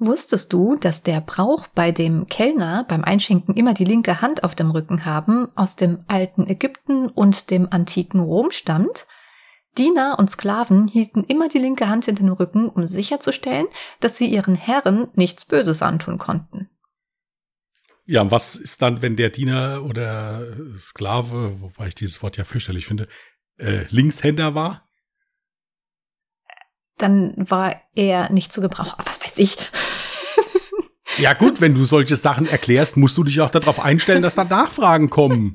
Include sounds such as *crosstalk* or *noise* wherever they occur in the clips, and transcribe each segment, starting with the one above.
Wusstest du, dass der Brauch bei dem Kellner beim Einschenken immer die linke Hand auf dem Rücken haben aus dem alten Ägypten und dem antiken Rom stammt? Diener und Sklaven hielten immer die linke Hand hinter dem Rücken, um sicherzustellen, dass sie ihren Herren nichts Böses antun konnten. Ja, und was ist dann, wenn der Diener oder Sklave, wobei ich dieses Wort ja fürchterlich finde, äh, Linkshänder war? Dann war er nicht zu gebrauchen. Was weiß ich. Ja gut, wenn du solche Sachen erklärst, musst du dich auch darauf einstellen, dass da Nachfragen kommen.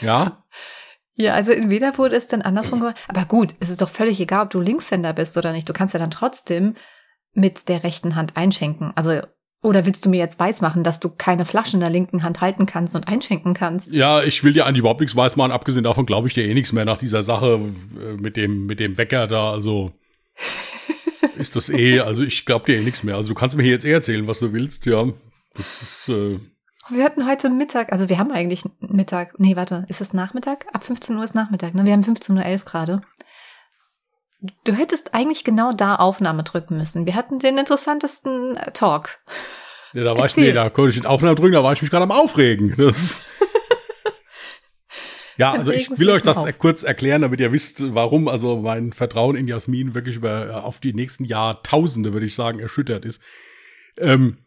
Ja. Ja, also entweder wurde es dann andersrum gemacht. Aber gut, es ist doch völlig egal, ob du Linkshänder bist oder nicht. Du kannst ja dann trotzdem mit der rechten Hand einschenken. Also oder willst du mir jetzt weismachen, dass du keine Flaschen in der linken Hand halten kannst und einschenken kannst? Ja, ich will dir eigentlich überhaupt nichts weismachen. Abgesehen davon glaube ich dir eh nichts mehr nach dieser Sache äh, mit dem, mit dem Wecker da. Also *laughs* ist das eh, also ich glaube dir eh nichts mehr. Also du kannst mir hier jetzt eh erzählen, was du willst, ja. Das ist. Äh wir hatten heute Mittag, also wir haben eigentlich Mittag, nee, warte, ist es Nachmittag? Ab 15 Uhr ist Nachmittag, ne? Wir haben 15.11 Uhr gerade. Du hättest eigentlich genau da Aufnahme drücken müssen. Wir hatten den interessantesten Talk. Ja, da war Erzähl. ich, nee, da konnte ich den Aufnahme drücken, da war ich mich gerade am Aufregen. Das *laughs* Ja, also ich will euch das auf. kurz erklären, damit ihr wisst, warum also mein Vertrauen in Jasmin wirklich über auf die nächsten Jahrtausende, würde ich sagen, erschüttert ist. Ähm,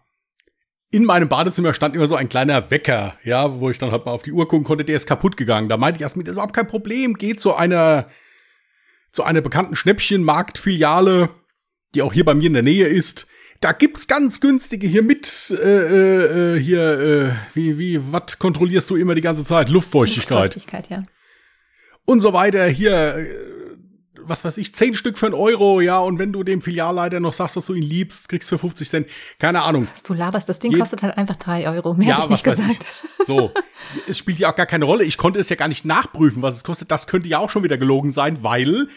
in meinem Badezimmer stand immer so ein kleiner Wecker, ja, wo ich dann halt mal auf die Uhr gucken konnte, der ist kaputt gegangen. Da meinte Jasmin, das ist überhaupt kein Problem, geht zu einer, zu einer bekannten Schnäppchenmarktfiliale, die auch hier bei mir in der Nähe ist da gibt's ganz günstige hier mit, äh, äh, äh, hier, äh, wie, wie, was kontrollierst du immer die ganze Zeit? Luftfeuchtigkeit. Luftfeuchtigkeit, ja. Und so weiter, hier, äh, was weiß ich, zehn Stück für einen Euro, ja, und wenn du dem Filialleiter noch sagst, dass du ihn liebst, kriegst für 50 Cent, keine Ahnung. Was du laberst, das Ding Je kostet halt einfach drei Euro, mehr ja, hab ich nicht gesagt. Ich. So, es spielt ja auch gar keine Rolle, ich konnte es ja gar nicht nachprüfen, was es kostet, das könnte ja auch schon wieder gelogen sein, weil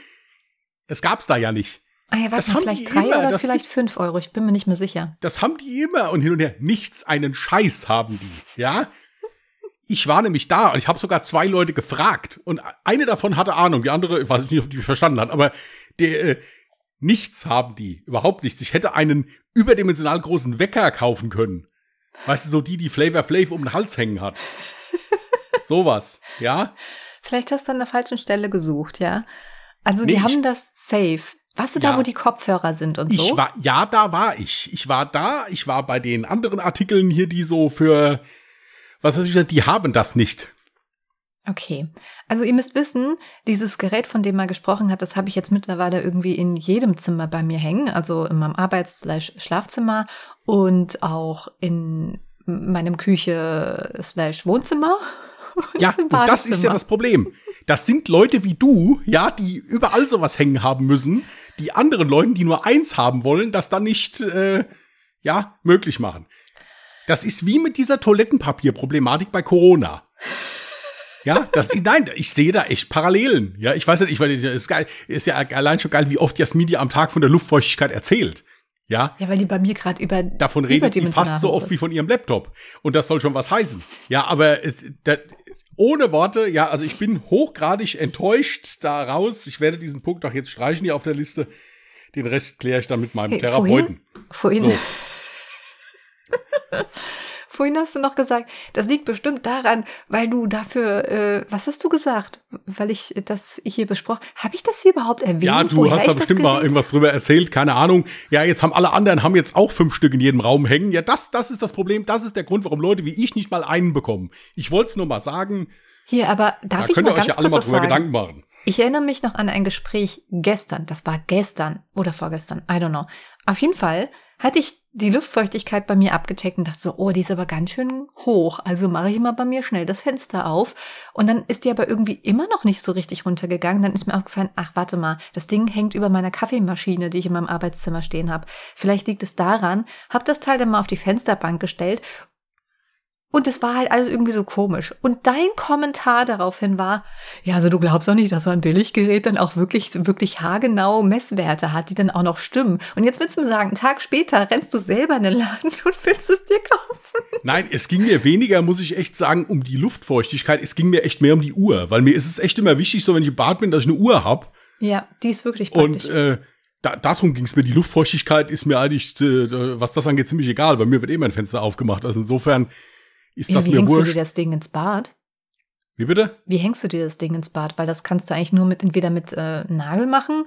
es gab's da ja nicht. Ah ja, warte, vielleicht drei immer, oder vielleicht fünf Euro, ich bin mir nicht mehr sicher. Das haben die immer und hin und her. Nichts, einen Scheiß haben die, ja. Ich war nämlich da und ich habe sogar zwei Leute gefragt und eine davon hatte Ahnung, die andere, ich weiß nicht, ob die mich verstanden hat, aber der, äh, nichts haben die, überhaupt nichts. Ich hätte einen überdimensional großen Wecker kaufen können. Weißt du, so die, die Flavor Flav um den Hals hängen hat. *laughs* Sowas, ja. Vielleicht hast du an der falschen Stelle gesucht, ja. Also nee, die haben das safe. Warst du ja. da, wo die Kopfhörer sind und so? Ich war, ja, da war ich. Ich war da. Ich war bei den anderen Artikeln hier, die so für, was weiß ich, die haben das nicht. Okay. Also ihr müsst wissen, dieses Gerät, von dem er gesprochen hat, das habe ich jetzt mittlerweile irgendwie in jedem Zimmer bei mir hängen, also in meinem Arbeits-Schlafzimmer und auch in meinem Küche-Wohnzimmer. *laughs* Ja, und das ist ja das Problem. Das sind Leute wie du, ja, die überall sowas hängen haben müssen, die anderen Leuten, die nur eins haben wollen, das dann nicht, äh, ja, möglich machen. Das ist wie mit dieser Toilettenpapierproblematik bei Corona. Ja, das, *laughs* nein, ich sehe da echt Parallelen. Ja, ich weiß nicht, ich weiß ist geil, ist ja allein schon geil, wie oft Jasmin dir am Tag von der Luftfeuchtigkeit erzählt. Ja. Ja, weil die bei mir gerade über. Davon redet sie fast so oft wie von ihrem Laptop. Und das soll schon was heißen. Ja, aber äh, das, ohne Worte, ja, also ich bin hochgradig enttäuscht daraus. Ich werde diesen Punkt auch jetzt streichen hier auf der Liste. Den Rest kläre ich dann mit meinem hey, Therapeuten. Vorhin, vorhin, so. *laughs* *laughs* vorhin hast du noch gesagt, das liegt bestimmt daran, weil du dafür, äh, was hast du gesagt? Weil ich das hier besprochen, habe ich das hier überhaupt erwähnt? Ja, du hast da bestimmt mal irgendwas drüber erzählt, keine Ahnung. Ja, jetzt haben alle anderen haben jetzt auch fünf Stück in jedem Raum hängen. Ja, das, das ist das Problem. Das ist der Grund, warum Leute wie ich nicht mal einen bekommen. Ich wollte es nur mal sagen. Hier, aber darf da ich könnt mal ihr euch ja alle mal drüber sagen? Gedanken machen. Ich erinnere mich noch an ein Gespräch gestern. Das war gestern oder vorgestern. I don't know. Auf jeden Fall hatte ich die Luftfeuchtigkeit bei mir abgecheckt und dachte so, oh, die ist aber ganz schön hoch. Also mache ich mal bei mir schnell das Fenster auf. Und dann ist die aber irgendwie immer noch nicht so richtig runtergegangen. Dann ist mir aufgefallen, ach, warte mal, das Ding hängt über meiner Kaffeemaschine, die ich in meinem Arbeitszimmer stehen habe. Vielleicht liegt es daran, habe das Teil dann mal auf die Fensterbank gestellt und es war halt alles irgendwie so komisch. Und dein Kommentar daraufhin war, ja, also du glaubst doch nicht, dass so ein Billiggerät dann auch wirklich, wirklich haargenau Messwerte hat, die dann auch noch stimmen. Und jetzt willst du mir sagen, einen Tag später rennst du selber in den Laden *laughs* und willst es dir kaufen. Nein, es ging mir weniger, muss ich echt sagen, um die Luftfeuchtigkeit. Es ging mir echt mehr um die Uhr. Weil mir ist es echt immer wichtig, so wenn ich im Bad bin, dass ich eine Uhr hab. Ja, die ist wirklich praktisch. Und äh, da, darum ging es mir. Die Luftfeuchtigkeit ist mir eigentlich, äh, was das angeht, ziemlich egal. Bei mir wird eh mein Fenster aufgemacht. Also insofern ist ja, das wie mir hängst wurscht. du dir das Ding ins Bad? Wie bitte? Wie hängst du dir das Ding ins Bad? Weil das kannst du eigentlich nur mit entweder mit äh, Nagel machen,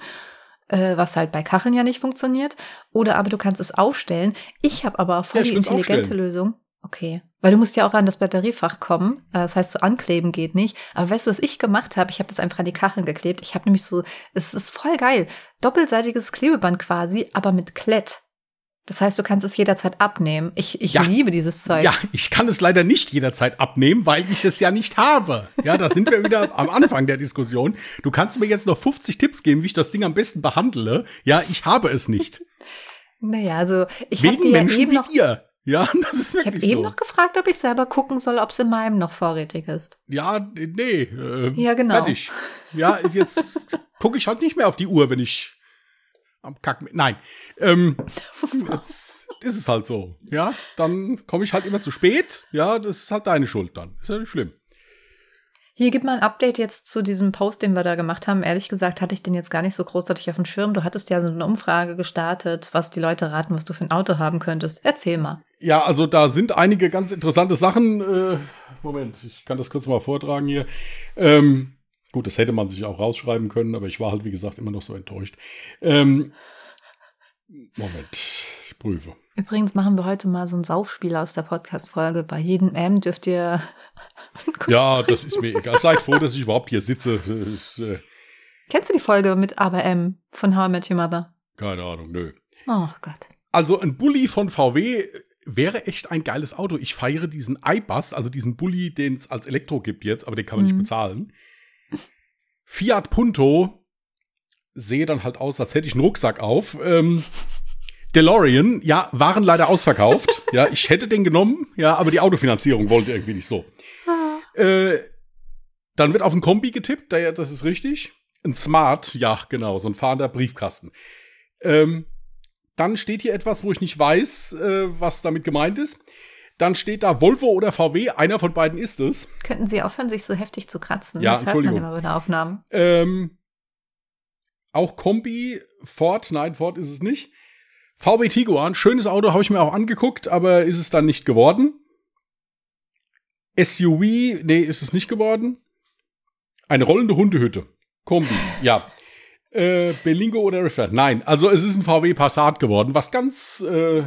äh, was halt bei Kacheln ja nicht funktioniert, oder aber du kannst es aufstellen. Ich habe aber voll Ja, die intelligente aufstellen. Lösung. Okay. Weil du musst ja auch an das Batteriefach kommen. Äh, Das heißt, so ankleben geht nicht. Aber weißt du, was ich gemacht habe? Ich habe das einfach an die Kacheln geklebt. Ich habe nämlich so, es ist voll geil. Doppelseitiges Klebeband quasi, aber mit Klett. Das heißt, du kannst es jederzeit abnehmen. Ich, ich Ja. liebe dieses Zeug. Ja, ich kann es leider nicht jederzeit abnehmen, weil ich es ja nicht habe. Ja, da sind wir wieder am Anfang der Diskussion. Du kannst mir jetzt noch 50 Tipps geben, wie ich das Ding am besten behandle. Ja, ich habe es nicht. Naja, also ich habe dir ja Menschen eben wie noch dir. Ja, das ist Ich habe wirklich eben so. noch gefragt, ob ich selber gucken soll, ob es in meinem noch vorrätig ist. Ja, nee. Äh, Ja, genau. Fertig. Ja, jetzt gucke ich halt nicht mehr auf die Uhr, wenn ich am Kacken. Nein. Ähm, *laughs* jetzt ist es halt so. Ja, dann komme ich halt immer zu spät. Ja, das ist halt deine Schuld dann. Ist ja nicht schlimm. Hier gib mal ein Update jetzt zu diesem Post, den wir da gemacht haben. Ehrlich gesagt hatte ich den jetzt gar nicht so großartig auf dem Schirm. Du hattest ja so eine Umfrage gestartet, was die Leute raten, was du für ein Auto haben könntest. Erzähl mal. Ja, also da sind einige ganz interessante Sachen. Äh, Moment, ich kann das kurz mal vortragen hier. Ähm, gut, das hätte man sich auch rausschreiben können, aber ich war halt, wie gesagt, immer noch so enttäuscht. Ähm, Moment, ich prüfe. Übrigens machen wir heute mal so ein Saufspiel aus der Podcast-Folge. Bei jedem M dürft ihr. *laughs* Ja, das ist mir egal. Seid froh, dass ich überhaupt hier sitze. Ist, äh, Kennst du die Folge mit Aber M von How I Met Your Mother? keine Ahnung, nö. Oh Gott. Also ein Bulli von VW wäre echt ein geiles Auto. Ich feiere diesen iBus, also diesen Bulli, den es als Elektro gibt jetzt, aber den kann man Mhm. nicht bezahlen. Fiat Punto sehe dann halt aus, als hätte ich einen Rucksack auf. Ähm, DeLorean, ja, waren leider ausverkauft. ja, ich hätte den genommen, ja, aber die Autofinanzierung wollte irgendwie nicht so. Äh, dann wird auf ein Kombi getippt, der, das ist richtig. Ein Smart, ja, genau, so ein fahrender Briefkasten. Ähm, dann steht hier etwas, wo ich nicht weiß, äh, was damit gemeint ist. Dann steht da Volvo oder VW, einer von beiden ist es. Könnten Sie aufhören, sich so heftig zu kratzen? Ja, das hört man Entschuldigung. immer bei den Aufnahmen. Ähm, auch Kombi, Ford, nein, Ford ist es nicht. VW Tiguan, schönes Auto, habe ich mir auch angeguckt, aber ist es dann nicht geworden. SUV, nee, ist es nicht geworden. Eine rollende Hundehütte. Kombi, ja. Äh, Belingo oder Riffler? Nein, also es ist ein VW Passat geworden, was ganz äh,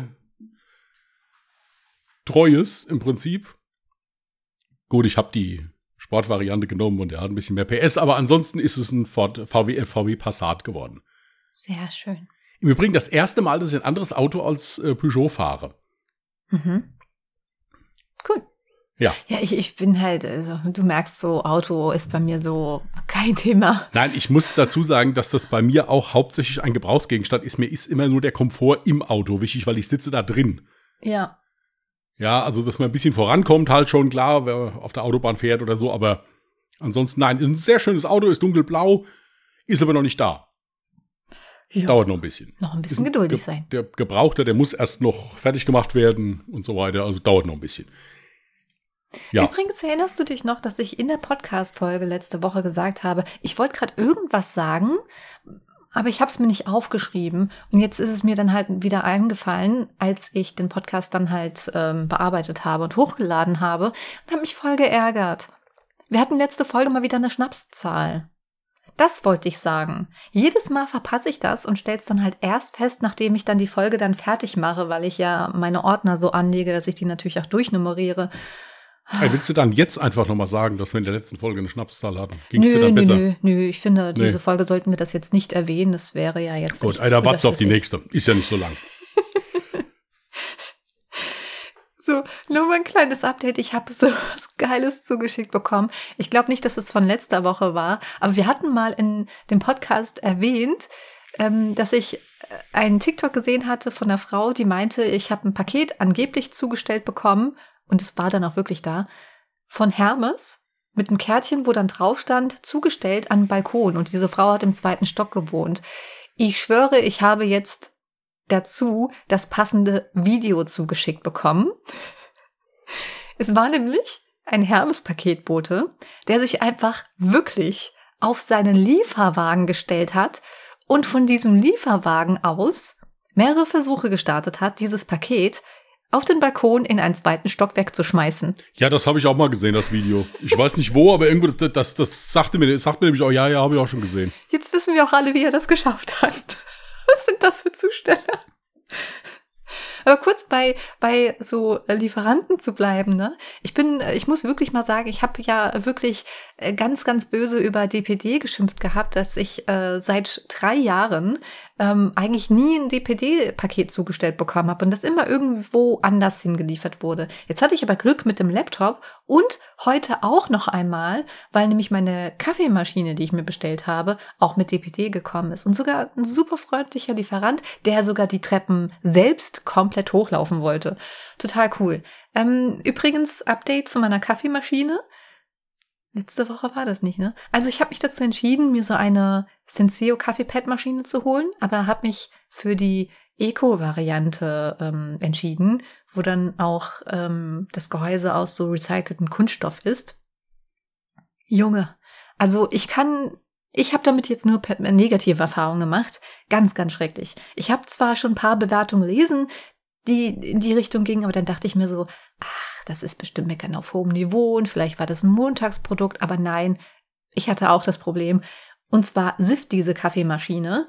treues im Prinzip. Gut, ich habe die Sportvariante genommen und er hat ein bisschen mehr PS, aber ansonsten ist es ein Ford, VW, äh, VW Passat geworden. Sehr schön. Im Übrigen das erste Mal, dass ich ein anderes Auto als äh, Peugeot fahre. Mhm. Cool. Ja. Ja, ich, ich bin halt, also du merkst so, Auto ist bei mir so kein Thema. Nein, ich muss dazu sagen, dass das bei mir auch hauptsächlich ein Gebrauchsgegenstand ist. Mir ist immer nur der Komfort im Auto wichtig, weil ich sitze da drin. Ja. Ja, also dass man ein bisschen vorankommt, halt schon klar, wer auf der Autobahn fährt oder so, aber ansonsten nein, ist ein sehr schönes Auto, ist dunkelblau, ist aber noch nicht da. ja. Dauert noch ein bisschen. Noch ein Ist bisschen ein geduldig Ge- sein. Der Gebrauchte, der muss erst noch fertig gemacht werden und so weiter, also dauert noch ein bisschen. Ja. Übrigens erinnerst du dich noch, dass ich in der Podcast-Folge letzte Woche gesagt habe, ich wollte gerade irgendwas sagen, aber ich habe es mir nicht aufgeschrieben. Und jetzt ist es mir dann halt wieder eingefallen, als ich den Podcast dann halt ähm, bearbeitet habe und hochgeladen habe und habe mich voll geärgert. Wir hatten letzte Folge mal wieder eine Schnapszahl. Das wollte ich sagen. Jedes Mal verpasse ich das und stell's dann halt erst fest, nachdem ich dann die Folge dann fertig mache, weil ich ja meine Ordner so anlege, dass ich die natürlich auch durchnummeriere. Ey, willst du dann jetzt einfach noch mal sagen, dass wir in der letzten Folge eine Schnapszahl hatten? Ging es dir Nö, dann nö, besser? nö, nö. Ich finde, diese Nee. Folge sollten wir das jetzt nicht erwähnen. Das wäre ja jetzt. Gut, Alter, wart's auf die nächste. Ist ja nicht so lang. *laughs* So, nur mal ein kleines Update. Ich habe so *laughs* was Geiles zugeschickt bekommen. Ich glaube nicht, dass es von letzter Woche war, aber wir hatten mal in dem Podcast erwähnt, ähm, dass ich äh, einen TikTok gesehen hatte von einer Frau, die meinte, ich habe ein Paket angeblich zugestellt bekommen und es war dann auch wirklich da von Hermes mit einem Kärtchen, wo dann drauf stand, zugestellt an Balkon. Und diese Frau hat im zweiten Stock gewohnt. Ich schwöre, ich habe jetzt dazu das passende Video zugeschickt bekommen. Es war nämlich ein Hermes-Paketbote, der sich einfach wirklich auf seinen Lieferwagen gestellt hat und von diesem Lieferwagen aus mehrere Versuche gestartet hat, dieses Paket auf den Balkon in einen zweiten Stockwerk zu schmeißen. Ja, das habe ich auch mal gesehen, das Video. Ich weiß nicht wo, aber irgendwo, das, das, das sagte mir, sagte mir nämlich auch, ja, ja, habe ich auch schon gesehen. Jetzt wissen wir auch alle, wie er das geschafft hat. *laughs* Was sind das für Zustände? Aber kurz bei, bei so Lieferanten zu bleiben, ne? Ich bin, ich muss wirklich mal sagen, ich habe ja wirklich ganz, ganz böse über DPD geschimpft gehabt, dass ich äh, seit drei Jahren ähm, eigentlich nie ein DPD-Paket zugestellt bekommen habe und das immer irgendwo anders hingeliefert wurde. Jetzt hatte ich aber Glück mit dem Laptop und heute auch noch einmal, weil nämlich meine Kaffeemaschine, die ich mir bestellt habe, auch mit DPD gekommen ist und sogar ein super freundlicher Lieferant, der sogar die Treppen selbst komplett hochlaufen wollte. Total cool. Ähm, übrigens, Update zu meiner Kaffeemaschine. Letzte Woche war das nicht, ne? Also ich habe mich dazu entschieden, mir so eine Senseo Kaffeepad-Maschine zu holen, aber habe mich für die Eco-Variante ähm, entschieden, wo dann auch ähm, das Gehäuse aus so recycelten Kunststoff ist. Junge, also ich kann, ich habe damit jetzt nur negative Erfahrungen gemacht. Ganz, ganz schrecklich. Ich habe zwar schon ein paar Bewertungen gelesen, die in die Richtung gingen, aber dann dachte ich mir so, ach, das ist bestimmt Meckern auf hohem Niveau und vielleicht war das ein Montagsprodukt, aber nein, ich hatte auch das Problem. Und zwar sifft diese Kaffeemaschine.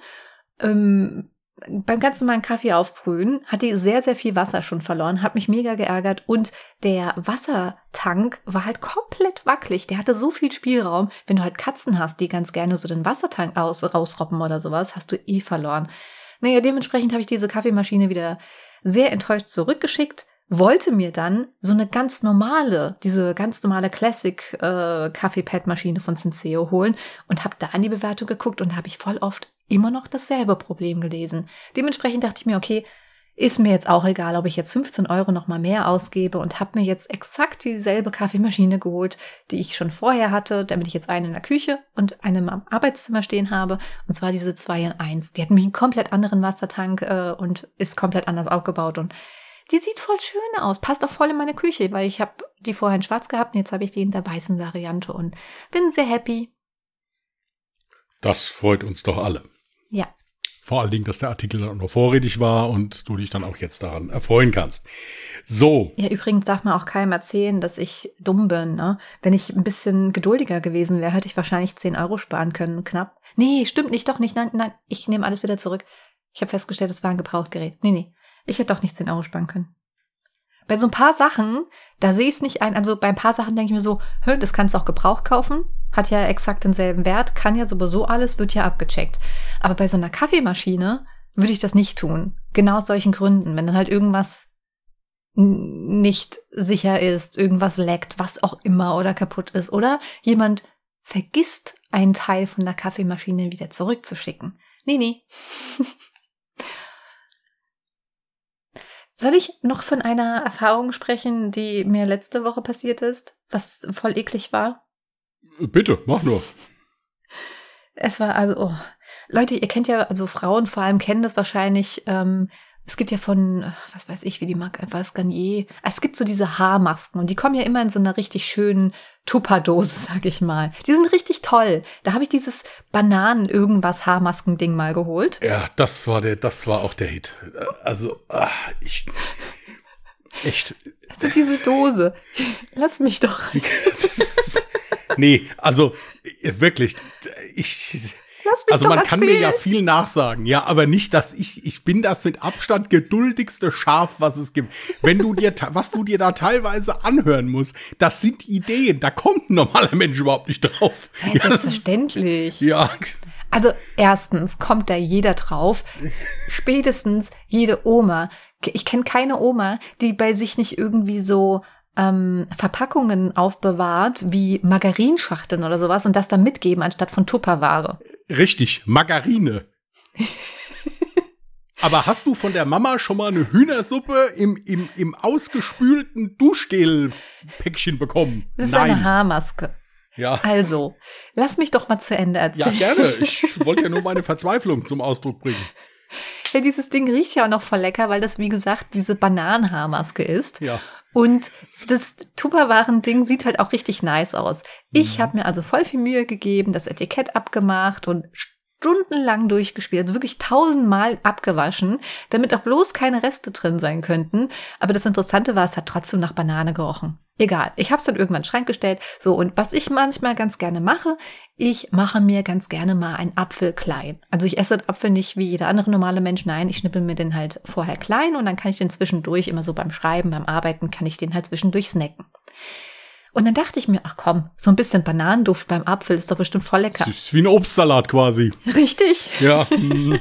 Ähm, beim ganz normalen Kaffee aufbrühen hat die sehr, sehr viel Wasser schon verloren, hat mich mega geärgert und der Wassertank war halt komplett wackelig. Der hatte so viel Spielraum. Wenn du halt Katzen hast, die ganz gerne so den Wassertank aus, rausroppen oder sowas, hast du eh verloren. Naja, dementsprechend habe ich diese Kaffeemaschine wieder sehr enttäuscht zurückgeschickt, wollte mir dann so eine ganz normale, diese ganz normale Classic äh, Kaffeepad-Maschine von Senseo holen und habe da an die Bewertung geguckt und habe ich voll oft immer noch dasselbe Problem gelesen. Dementsprechend dachte ich mir, okay, ist mir jetzt auch egal, ob ich jetzt 15 Euro noch mal mehr ausgebe und habe mir jetzt exakt dieselbe Kaffeemaschine geholt, die ich schon vorher hatte, damit ich jetzt eine in der Küche und eine im Arbeitszimmer stehen habe. Und zwar diese 2 in 1. Die hat nämlich einen komplett anderen Wassertank äh, und ist komplett anders aufgebaut. Und die sieht voll schön aus, passt auch voll in meine Küche, weil ich habe die vorher in schwarz gehabt und jetzt habe ich die in der weißen Variante und bin sehr happy. Das freut uns doch alle. Ja. Vor allen Dingen, dass der Artikel dann noch vorrätig war und du dich dann auch jetzt daran erfreuen kannst. So. Ja, übrigens darf man auch keinem erzählen, dass ich dumm bin. Ne? Wenn ich ein bisschen geduldiger gewesen wäre, hätte ich wahrscheinlich 10 Euro sparen können, knapp. Nee, stimmt nicht, doch nicht. Nein, nein, ich nehme alles wieder zurück. Ich habe festgestellt, es war ein Gebrauchtgerät. Nee, nee. Ich hätte doch nicht 10 Euro sparen können. Bei so ein paar Sachen, da sehe ich es nicht ein. Also bei ein paar Sachen denke ich mir so, hör, das kannst du auch Gebrauch kaufen hat ja exakt denselben Wert, kann ja sowieso alles, wird ja abgecheckt. Aber bei so einer Kaffeemaschine würde ich das nicht tun. Genau aus solchen Gründen. Wenn dann halt irgendwas nicht sicher ist, irgendwas leckt, was auch immer oder kaputt ist. Oder jemand vergisst einen Teil von der Kaffeemaschine wieder zurückzuschicken. Nee, nee. *laughs* Soll ich noch von einer Erfahrung sprechen, die mir letzte Woche passiert ist, was voll eklig war? Bitte, mach nur. Es war also, oh. Leute, ihr kennt ja, also Frauen vor allem kennen das wahrscheinlich. Ähm, es gibt ja von, was weiß ich, wie die Marke, was Garnier. Es gibt so diese Haarmasken und die kommen ja immer in so einer richtig schönen Tupperdose, *laughs* sag ich mal. Die sind richtig toll. Da habe ich dieses Bananen irgendwas Haarmasken-Ding mal geholt. Ja, das war der, das war auch der Hit. Also, ach, ich. Echt. Also diese Dose. Lass mich doch. *laughs* nee, also wirklich, ich. Also man kann mir ja viel nachsagen, ja, aber nicht, dass ich, ich bin das mit Abstand geduldigste Schaf, was es gibt. Wenn du dir, was du dir da teilweise anhören musst, das sind Ideen, da kommt ein normaler Mensch überhaupt nicht drauf. Ja, selbstverständlich. Ja. Also erstens kommt da jeder drauf, spätestens jede Oma. Ich kenne keine Oma, die bei sich nicht irgendwie so ähm, Verpackungen aufbewahrt, wie Margarinschachteln oder sowas und das dann mitgeben anstatt von Tupperware. Richtig, Margarine. *laughs* Aber hast du von der Mama schon mal eine Hühnersuppe im, im, im ausgespülten Duschgel-Päckchen bekommen? Das ist Nein. eine Haarmaske. Ja. Also, lass mich doch mal zu Ende erzählen. Ja, gerne. Ich *laughs* wollte ja nur meine Verzweiflung zum Ausdruck bringen. Ja, dieses Ding riecht ja auch noch voll lecker, weil das, wie gesagt, diese Bananenhaarmaske ist. Ja. Und das Tupperwaren-Ding sieht halt auch richtig nice aus. Ich mhm. habe mir also voll viel Mühe gegeben, das Etikett abgemacht und stundenlang durchgespielt, also wirklich tausendmal abgewaschen, damit auch bloß keine Reste drin sein könnten. Aber das Interessante war, es hat trotzdem nach Banane gerochen. Egal, ich habe es dann irgendwann in den Schrank gestellt. So, und was ich manchmal ganz gerne mache, ich mache mir ganz gerne mal einen Apfel klein. Also ich esse den Apfel nicht wie jeder andere normale Mensch, nein, ich schnippel mir den halt vorher klein und dann kann ich den zwischendurch, immer so beim Schreiben, beim Arbeiten, kann ich den halt zwischendurch snacken. Und dann dachte ich mir, ach komm, so ein bisschen Bananenduft beim Apfel ist doch bestimmt voll lecker. Das ist wie ein Obstsalat quasi. Richtig. Ja. *laughs* Mhm.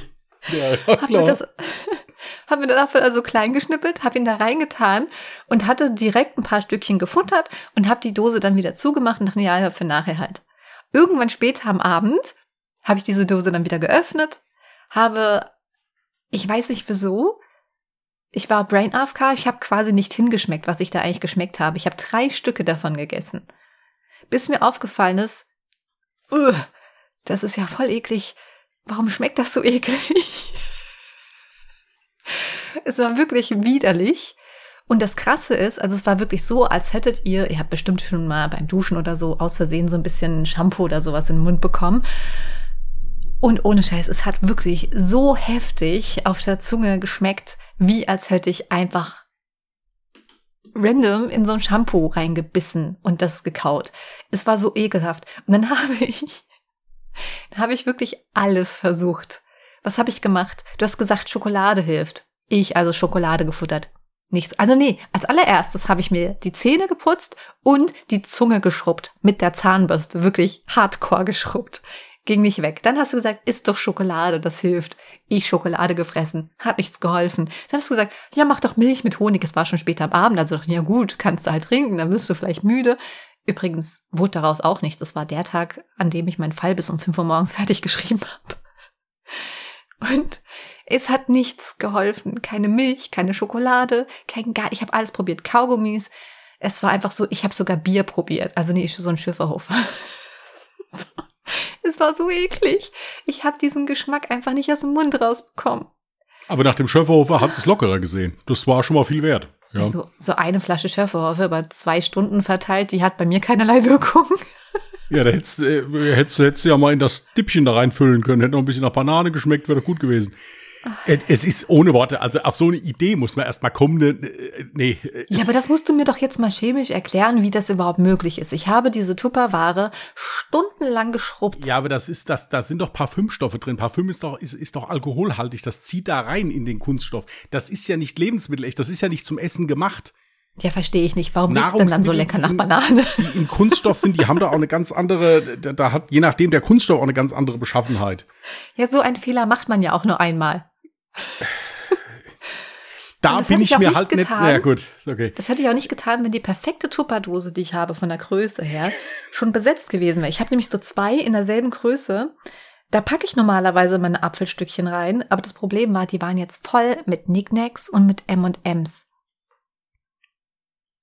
ja, ja klar. Hab mir, das, *laughs* hab mir den Apfel also klein geschnippelt, hab ihn da reingetan und hatte direkt ein paar Stückchen gefuttert und hab die Dose dann wieder zugemacht und dachte, ja, für nachher halt. Irgendwann später am Abend habe ich diese Dose dann wieder geöffnet, habe, ich weiß nicht wieso, ich war Brain AFK, ich habe quasi nicht hingeschmeckt, was ich da eigentlich geschmeckt habe. Ich habe drei Stücke davon gegessen. Bis mir aufgefallen ist, uh, das ist ja voll eklig. Warum schmeckt das so eklig? *laughs* es war wirklich widerlich. Und das Krasse ist, also es war wirklich so, als hättet ihr, ihr habt bestimmt schon mal beim Duschen oder so aus Versehen so ein bisschen Shampoo oder sowas in den Mund bekommen. Und ohne Scheiß, es hat wirklich so heftig auf der Zunge geschmeckt, wie als hätte ich einfach random in so ein Shampoo reingebissen und das gekaut. Es war so ekelhaft. Und dann *laughs* habe ich, dann habe ich wirklich alles versucht. Was habe ich gemacht? Du hast gesagt, Schokolade hilft. Ich also Schokolade gefuttert. Nichts. Also nee, als allererstes habe ich mir die Zähne geputzt und die Zunge geschrubbt mit der Zahnbürste. Wirklich hardcore geschrubbt ging nicht weg. Dann hast du gesagt, isst doch Schokolade, das hilft. Ich Schokolade gefressen, hat nichts geholfen. Dann hast du gesagt, ja, mach doch Milch mit Honig. Es war schon später am Abend, also ja gut, kannst du halt trinken, dann wirst du vielleicht müde. Übrigens wurde daraus auch nichts. Das war der Tag, an dem ich meinen Fall bis um 5 Uhr morgens *laughs* fertig geschrieben habe. Und es hat nichts geholfen. Keine Milch, keine Schokolade, kein gar. Ich habe alles probiert. Kaugummis. Es war einfach so, ich habe sogar Bier probiert. Also nee, so ein Schifferhofer. *laughs* so. Es war so eklig. Ich habe diesen Geschmack einfach nicht aus dem Mund rausbekommen. Aber nach dem Schöfferhofer hat es lockerer gesehen. Das war schon mal viel wert. Ja. Also so eine Flasche Schöfferhofer über zwei Stunden verteilt, die hat bei mir keinerlei Wirkung. *laughs* Ja, da hättest, äh, hättest, hättest du ja mal in das Dippchen da reinfüllen können. Hätte noch ein bisschen nach Banane geschmeckt, wäre doch gut gewesen. Es ist ohne Worte, also auf so eine Idee muss man erstmal kommen. Ne, nee. Ja, aber das musst du mir doch jetzt mal chemisch erklären, wie das überhaupt möglich ist. Ich habe diese Tupperware stundenlang geschrubbt. Ja, aber das ist das, da sind doch Parfümstoffe drin. Parfüm ist doch, ist, ist doch alkoholhaltig. Das zieht da rein in den Kunststoff. Das ist ja nicht lebensmittelecht. Das ist ja nicht zum Essen gemacht. Ja, verstehe ich nicht. Warum riecht denn dann so lecker nach Banane? Die im Kunststoff sind, die haben da auch eine ganz andere, da, hat je nachdem der Kunststoff auch eine ganz andere Beschaffenheit. Ja, so einen Fehler macht man ja auch nur einmal. *laughs* Da bin ich, ich mir halt getan. nicht. Ja, gut, okay. Das hätte ich auch nicht getan, wenn die perfekte Tupperdose, die ich habe von der Größe her, schon besetzt gewesen wäre. Ich habe nämlich so zwei in derselben Größe. Da packe ich normalerweise meine Apfelstückchen rein, aber das Problem war, die waren jetzt voll mit Knickknacks und mit M&M's.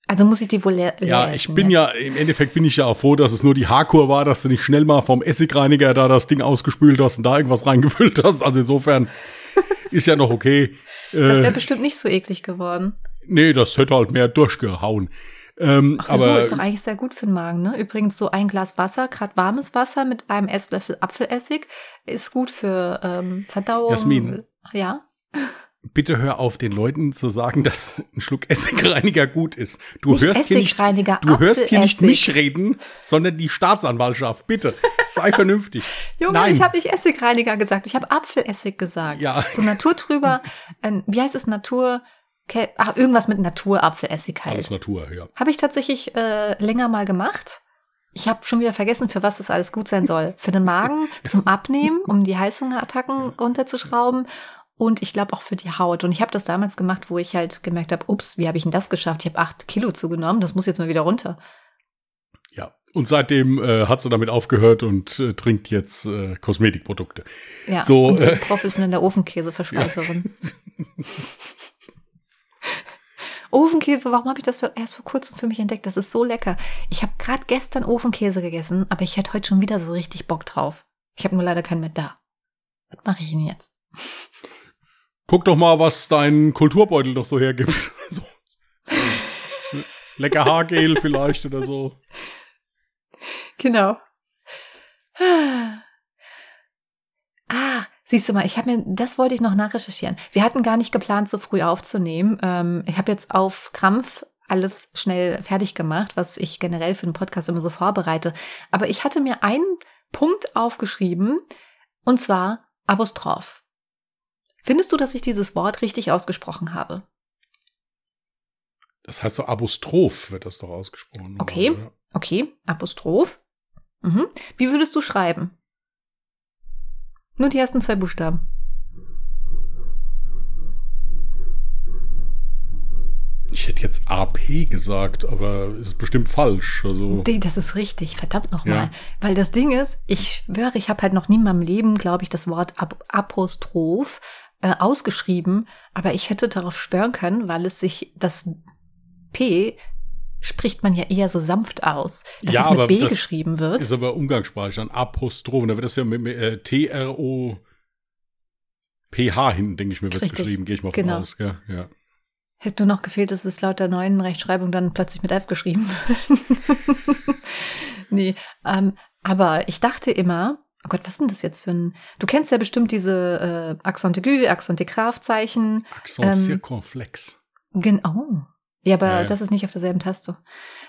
Also muss ich die wohl leer Ja, ich bin ja, im Endeffekt bin ich ja auch froh, dass es nur die Haarkur war, dass du nicht schnell mal vom Essigreiniger da das Ding ausgespült hast und da irgendwas *laughs* reingefüllt hast. Also insofern *laughs* ist ja noch okay. Das wäre äh, bestimmt nicht so eklig geworden. Nee, das hätte halt mehr durchgehauen. Ähm, Ach, aber ist doch eigentlich sehr gut für den Magen, ne? Übrigens so ein Glas Wasser, gerade warmes Wasser mit einem Esslöffel Apfelessig, ist gut für ähm, Verdauung. Jasmin. Ja bitte hör auf, den Leuten zu sagen, dass ein Schluck *laughs* Essigreiniger gut ist. Du nicht hörst hier nicht, du hörst hier nicht mich reden, sondern die Staatsanwaltschaft. Bitte, sei *laughs* vernünftig. Junge, Nein. ich habe nicht Essigreiniger gesagt, ich habe Apfelessig gesagt. Ja. So naturtrüber, äh, wie heißt es Natur? Ach, irgendwas mit Naturapfelessig halt. Alles Natur, ja. Habe ich tatsächlich äh, länger mal gemacht. Ich habe schon wieder vergessen, für was das alles gut sein soll. Für den Magen, *laughs* zum Abnehmen, um die Heißhungerattacken runterzuschrauben und ich glaube auch für die Haut. Und ich habe das damals gemacht, wo ich halt gemerkt habe, ups, wie habe ich denn das geschafft? Ich habe acht Kilo zugenommen, das muss jetzt mal wieder runter. Ja, und seitdem äh, hat sie damit aufgehört und äh, trinkt jetzt äh, Kosmetikprodukte. Ja, so, äh, professionelle Ofenkäseverspeiserin. Ja. *laughs* Ofenkäse, warum habe ich das erst vor kurzem für mich entdeckt? Das ist so lecker. Ich habe gerade gestern Ofenkäse gegessen, aber ich hätte heute schon wieder so richtig Bock drauf. Ich habe nur leider keinen mehr da. Was mache ich denn jetzt? Guck doch mal, was dein Kulturbeutel doch so hergibt. *laughs* so. Lecker Haargel vielleicht oder so. Genau. Siehst du mal, ich habe mir, das wollte ich noch nachrecherchieren. Wir hatten gar nicht geplant, so früh aufzunehmen. Ähm, ich habe jetzt auf Krampf alles schnell fertig gemacht, was ich generell für einen Podcast immer so vorbereite. Aber ich hatte mir einen Punkt aufgeschrieben, und zwar Apostroph. Findest du, dass ich dieses Wort richtig ausgesprochen habe? Das heißt so Apostroph wird das doch ausgesprochen. Okay, oder? okay, Apostroph. Mhm. Wie würdest du schreiben? Nur die ersten zwei Buchstaben. Ich hätte jetzt AP gesagt, aber ist bestimmt falsch. Also nee, das ist richtig, verdammt nochmal. Ja. Weil das Ding ist, ich schwöre, ich habe halt noch nie in meinem Leben, glaube ich, das Wort Ap Apostroph äh, ausgeschrieben, aber ich hätte darauf schwören können, weil es sich das P spricht man ja eher so sanft aus, dass ja, es mit B geschrieben wird. Ist aber umgangssprachlich dann Apostroph. Da wird das ja mit, mit äh, T-R-O PH hin, denke ich mir, wird geschrieben, gehe ich mal von genau. aus. Ja, ja. Hätte nur noch gefehlt, dass es laut der neuen Rechtschreibung dann plötzlich mit F geschrieben *laughs* wird. *laughs* nee, ähm, aber ich dachte immer, oh Gott, was ist denn das jetzt für ein. Du kennst ja bestimmt diese äh, Accent aigu, Accent de Zeichen. Accent ähm, circonflex. Genau. Ja, aber ja, ja. das ist nicht auf derselben Taste.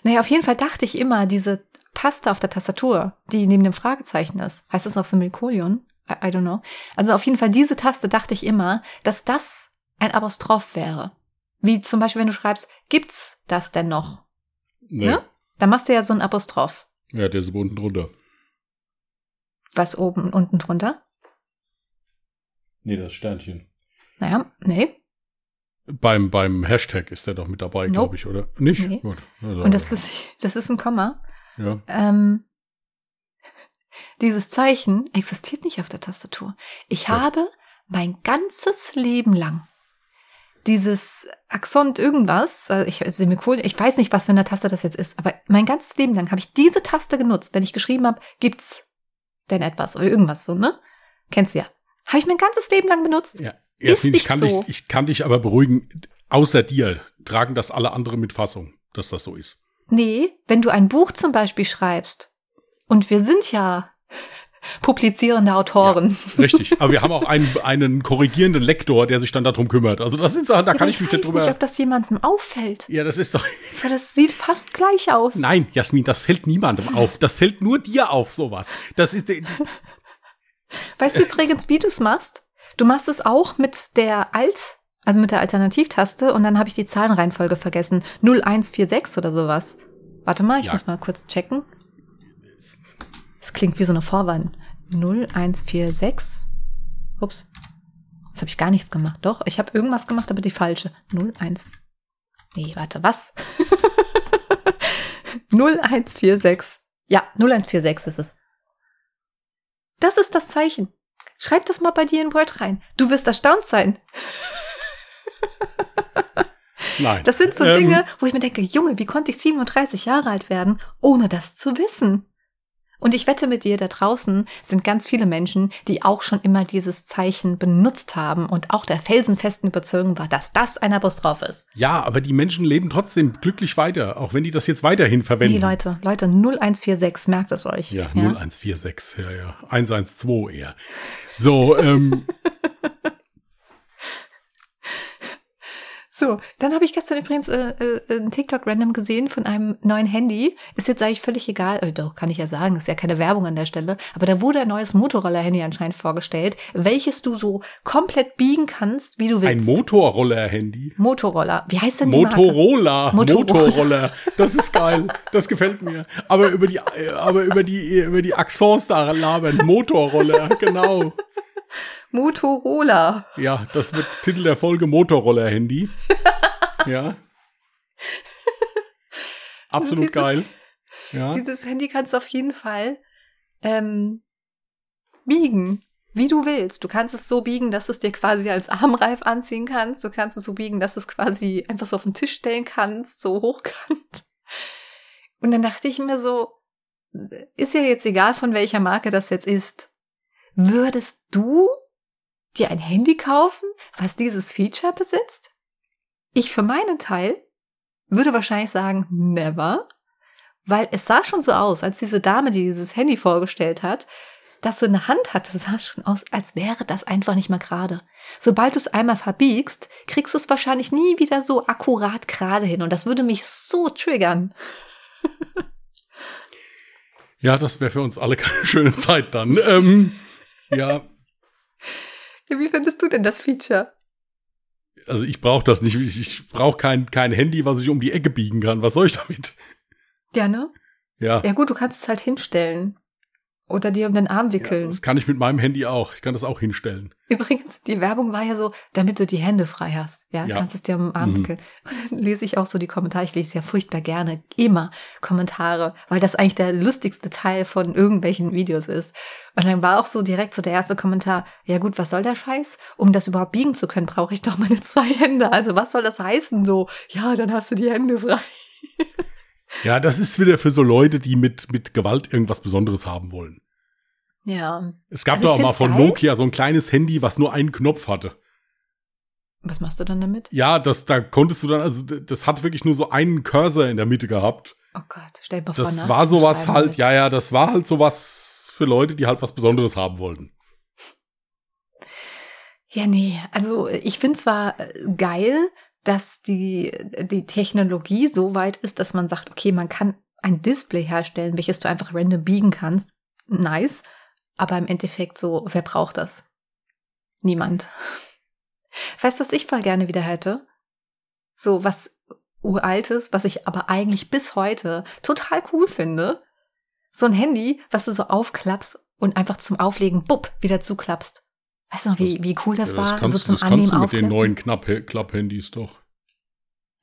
Naja, auf jeden Fall dachte ich immer, diese Taste auf der Tastatur, die neben dem Fragezeichen ist, heißt das noch Semikolon? I, I don't know. Also auf jeden Fall diese Taste dachte ich immer, dass das ein Apostroph wäre. Wie zum Beispiel, wenn du schreibst, gibt's das denn noch? Nee. Ne? Da machst du ja so ein Apostroph. Ja, der ist unten drunter. Was oben und unten drunter? Nee, das Sternchen. Naja, nee. Beim, beim Hashtag ist der doch mit dabei, nope. glaube ich, oder? Nicht? Nee. Gut. Also, Und das das ist ein Komma. Ja. Ähm, dieses Zeichen existiert nicht auf der Tastatur. Ich ja. habe mein ganzes Leben lang dieses Accent irgendwas, also ich, Semikol, ich weiß nicht, was für eine Taste das jetzt ist, aber mein ganzes Leben lang habe ich diese Taste genutzt, wenn ich geschrieben habe, gibt's denn etwas oder irgendwas so, ne? Kennst du ja. Habe ich mein ganzes Leben lang benutzt. Ja. Jasmin, ich kann, so. dich, ich kann dich aber beruhigen, außer dir tragen das alle anderen mit Fassung, dass das so ist. Nee, wenn du ein Buch zum Beispiel schreibst, und wir sind ja publizierende Autoren. Ja, richtig, *laughs* aber wir haben auch einen, einen korrigierenden Lektor, der sich dann darum kümmert. Also das sind Sachen, da ja, kann ich mich nicht drüber. Ich weiß nicht, ob das jemandem auffällt. Ja, das ist doch. Ja, das sieht fast gleich aus. Nein, Jasmin, das fällt niemandem auf. Das fällt nur dir auf, sowas. Das ist. Weißt du übrigens, wie du es machst? Du machst es auch mit der Alt, also mit der Alternativtaste und dann habe ich die Zahlenreihenfolge vergessen. 0146 oder sowas. Warte mal, ich ja. muss mal kurz checken. Klingt wie so eine Vorwahl. 0146. Ups. Jetzt habe ich gar nichts gemacht. Doch, ich habe irgendwas gemacht, aber die falsche. 01. Nee, warte, was? *laughs* 0146. Ja, 0146 ist es. Das ist das Zeichen. Schreib das mal bei dir in Word rein. Du wirst erstaunt sein. *laughs* Nein. Das sind so ähm, Dinge, wo ich mir denke, Junge, wie konnte ich 37 Jahre alt werden, ohne das zu wissen? Und ich wette mit dir, da draußen sind ganz viele Menschen, die auch schon immer dieses Zeichen benutzt haben und auch der felsenfesten Überzeugung war, dass das ein Apostroph ist. Ja, aber die Menschen leben trotzdem glücklich weiter, auch wenn die das jetzt weiterhin verwenden. Nee, Leute, Leute, 0146, merkt es euch. Ja, ja? 0146, ja, ja. 112 eher. So, ähm. *laughs* So, dann habe ich gestern übrigens äh, äh, ein TikTok random gesehen von einem neuen Handy. Ist jetzt eigentlich völlig egal, äh, doch kann ich ja sagen, ist ja keine Werbung an der Stelle, aber da wurde ein neues Motorroller-Handy anscheinend vorgestellt, welches du so komplett biegen kannst, wie du willst. Ein Motorroller-Handy? Motorroller. Wie heißt denn die Motorola. Marke? Motorola. Motorroller. Das ist geil. Das gefällt mir. Aber über die, aber über die, über die Accents da labern. Motorroller, genau. *laughs* Motorola. Ja, das wird Titel der Folge Motorroller-Handy. *laughs* ja. Absolut dieses, geil. Ja. Dieses Handy kannst du auf jeden Fall ähm, biegen, wie du willst. Du kannst es so biegen, dass du es dir quasi als Armreif anziehen kannst. Du kannst es so biegen, dass du es quasi einfach so auf den Tisch stellen kannst, so hochkant. Und dann dachte ich mir so, ist ja jetzt egal, von welcher Marke das jetzt ist. Würdest du dir ein Handy kaufen, was dieses Feature besitzt? Ich für meinen Teil würde wahrscheinlich sagen, never, weil es sah schon so aus, als diese Dame, die dieses Handy vorgestellt hat, das so in der Hand hatte, sah schon aus, als wäre das einfach nicht mehr gerade. Sobald du es einmal verbiegst, kriegst du es wahrscheinlich nie wieder so akkurat gerade hin. Und das würde mich so triggern. ja, das wäre für uns alle keine *laughs* schöne Zeit dann. ähm, ja. Wie findest du denn das Feature? Also ich brauche das nicht. Ich, ich brauche kein, kein Handy, was ich um die Ecke biegen kann. Was soll ich damit? Gerne. Ja. Ja gut, du kannst es halt hinstellen. Oder dir um den Arm wickeln. Ja, das kann ich mit meinem Handy auch. Ich kann das auch hinstellen. Übrigens, die Werbung war ja so, damit du die Hände frei hast. Ja, ja. kannst es dir um den Arm mhm. wickeln. Und *laughs* dann lese ich auch so die Kommentare. Ich lese ja furchtbar gerne immer Kommentare, weil das eigentlich der lustigste Teil von irgendwelchen Videos ist. Und dann war auch so direkt so der erste Kommentar, ja gut, was soll der Scheiß? Um das überhaupt biegen zu können, brauche ich doch meine *laughs* zwei Hände. Also was soll das heißen so? Ja, dann hast du die Hände frei. *laughs* Ja, das ist wieder für so Leute, die mit, mit Gewalt irgendwas Besonderes haben wollen. Ja. Es gab also doch auch mal von geil. Nokia so ein kleines Handy, was nur einen Knopf hatte. Was machst du dann damit? Ja, das, da konntest du dann, also das hat wirklich nur so einen Cursor in der Mitte gehabt. Oh Gott, stell dir mal vor. Das ne? war sowas halt, ja, ja, das war halt sowas für Leute, die halt was Besonderes haben wollten. Ja, nee, also ich finde zwar äh, geil, dass die, die Technologie so weit ist, dass man sagt, okay, man kann ein Display herstellen, welches du einfach random biegen kannst. Nice. Aber im Endeffekt so, wer braucht das? Niemand. *laughs* Weißt du, was ich voll gerne wieder hätte? So was uraltes, was ich aber eigentlich bis heute total cool finde. So ein Handy, was du so aufklappst und einfach zum Auflegen, bupp, wieder zuklappst. Weißt du noch, wie, wie cool das, ja, das war? Kannst, so zum das kannst du mit den neuen Klapp-Handys doch.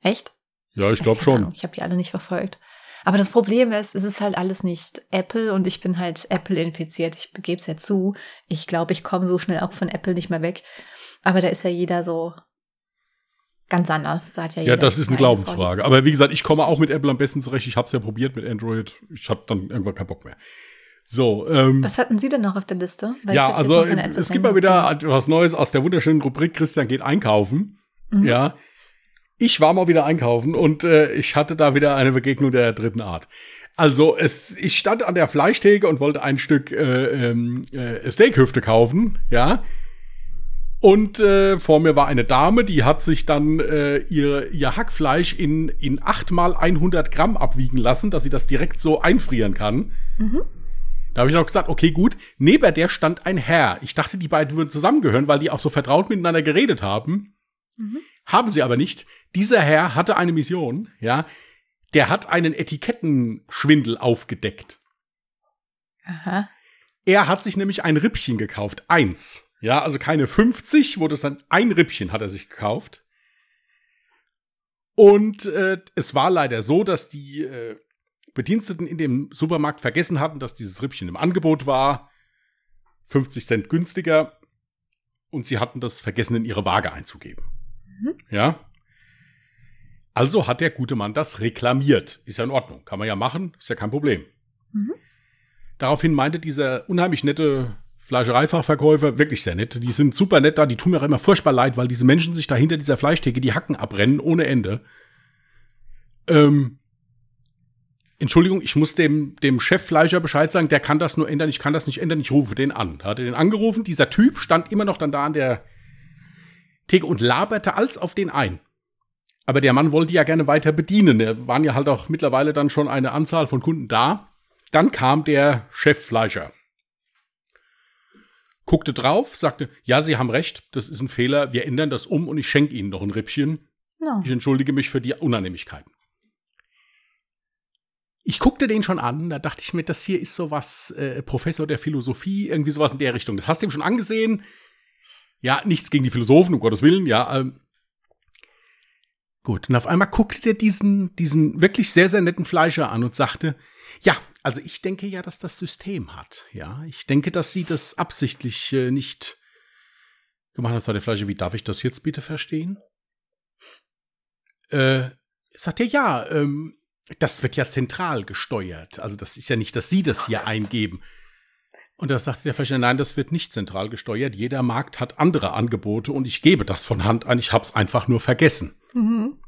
Echt? Ja, ich glaube schon. Ich habe die alle nicht verfolgt. Aber das Problem ist, es ist halt alles nicht Apple und ich bin halt Apple infiziert. Ich begebe es ja zu. Ich glaube, ich komme so schnell auch von Apple nicht mehr weg. Aber da ist ja jeder so ganz anders. Sagt ja, ja das ist eine Glaubensfrage. Aber wie gesagt, ich komme auch mit Apple am besten zurecht. Ich habe es ja probiert mit Android. Ich habe dann irgendwann keinen Bock mehr. So, ähm, Was hatten Sie denn noch auf der Liste? Weil ja, also es gibt mal wieder was Neues aus der wunderschönen Rubrik Christian geht einkaufen. Mhm. Ja. Ich war mal wieder einkaufen und äh, ich hatte da wieder eine Begegnung der dritten Art. Also es, ich stand an der Fleischtheke und wollte ein Stück äh, ähm, äh, Steakhüfte kaufen, ja. Und äh, vor mir war eine Dame, die hat sich dann äh, ihr, ihr Hackfleisch in, in 8 mal 100 Gramm abwiegen lassen, dass sie das direkt so einfrieren kann. Mhm. Da habe ich noch gesagt, okay, gut. Neben der stand ein Herr. Ich dachte, die beiden würden zusammengehören, weil die auch so vertraut miteinander geredet haben. Mhm. Haben sie aber nicht. Dieser Herr hatte eine Mission, ja. Der hat einen Etikettenschwindel aufgedeckt. Aha. Er hat sich nämlich ein Rippchen gekauft. Eins. Ja, also keine 50, wo das dann ein Rippchen hat er sich gekauft. Und äh, es war leider so, dass die äh, Bediensteten in dem Supermarkt vergessen hatten, dass dieses Rippchen im Angebot war. 50 Cent günstiger. Und sie hatten das vergessen, in ihre Waage einzugeben. Mhm. Ja. Also hat der gute Mann das reklamiert. Ist ja in Ordnung. Kann man ja machen. Ist ja kein Problem. Mhm. Daraufhin meinte dieser unheimlich nette Fleischereifachverkäufer, wirklich sehr nett, die sind super nett da, die tun mir auch immer furchtbar leid, weil diese Menschen sich da hinter dieser Fleischtheke die Hacken abbrennen ohne Ende. Ähm, Entschuldigung, ich muss dem, dem Cheffleischer Bescheid sagen, der kann das nur ändern, ich kann das nicht ändern, ich rufe den an. Da hat er den angerufen, dieser Typ stand immer noch dann da an der Theke und laberte als auf den ein. Aber der Mann wollte ja gerne weiter bedienen. Da waren ja halt auch mittlerweile dann schon eine Anzahl von Kunden da. Dann kam der Cheffleischer. Guckte drauf, sagte, ja, Sie haben recht, das ist ein Fehler, wir ändern das um und ich schenke Ihnen noch ein Rippchen. No. Ich entschuldige mich für die Unannehmlichkeiten. Ich guckte den schon an, da dachte ich mir, das hier ist sowas, äh, Professor der Philosophie, irgendwie sowas in der Richtung. Das hast du ihm schon angesehen. Ja, nichts gegen die Philosophen, um Gottes Willen, ja. Ähm. Gut, und auf einmal guckte der diesen, diesen wirklich sehr, sehr netten Fleischer an und sagte, ja, also ich denke ja, dass das System hat. Ja, ich denke, dass sie das absichtlich äh, nicht gemacht hat. Sagt der Fleischer, wie darf ich das jetzt bitte verstehen? Äh, sagt er, ja, ähm, das wird ja zentral gesteuert. Also das ist ja nicht, dass Sie das hier eingeben. Und da sagte der Fleischer, nein, das wird nicht zentral gesteuert. Jeder Markt hat andere Angebote und ich gebe das von Hand an. Ich habe es einfach nur vergessen. Mhm.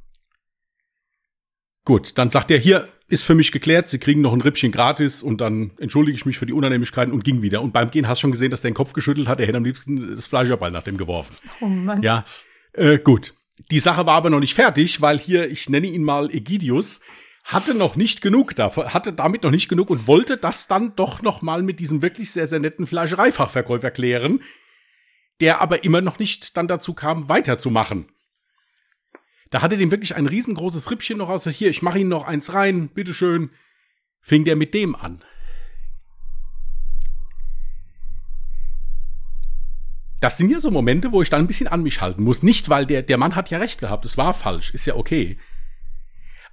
Gut, dann sagt er hier, ist für mich geklärt, sie kriegen noch ein Rippchen gratis und dann entschuldige ich mich für die Unannehmlichkeiten und ging wieder. Und beim Gehen hast du schon gesehen, dass der den Kopf geschüttelt hat, er hätte am liebsten das Fleischerball nach dem geworfen. Oh Mann. Ja, äh, gut. Die Sache war aber noch nicht fertig, weil hier, ich nenne ihn mal Egidius, hatte noch nicht genug davon, hatte damit noch nicht genug und wollte das dann doch noch mal mit diesem wirklich sehr, sehr netten Fleischereifachverkäufer klären, der aber immer noch nicht dann dazu kam, weiterzumachen. Da hatte dem wirklich ein riesengroßes Rippchen noch aus. Hier, ich mache Ihnen noch eins rein, bitteschön. Fing der mit dem an. Das sind ja so Momente, wo ich dann ein bisschen an mich halten muss. Nicht, weil der, der Mann hat ja recht gehabt, es war falsch, ist ja okay.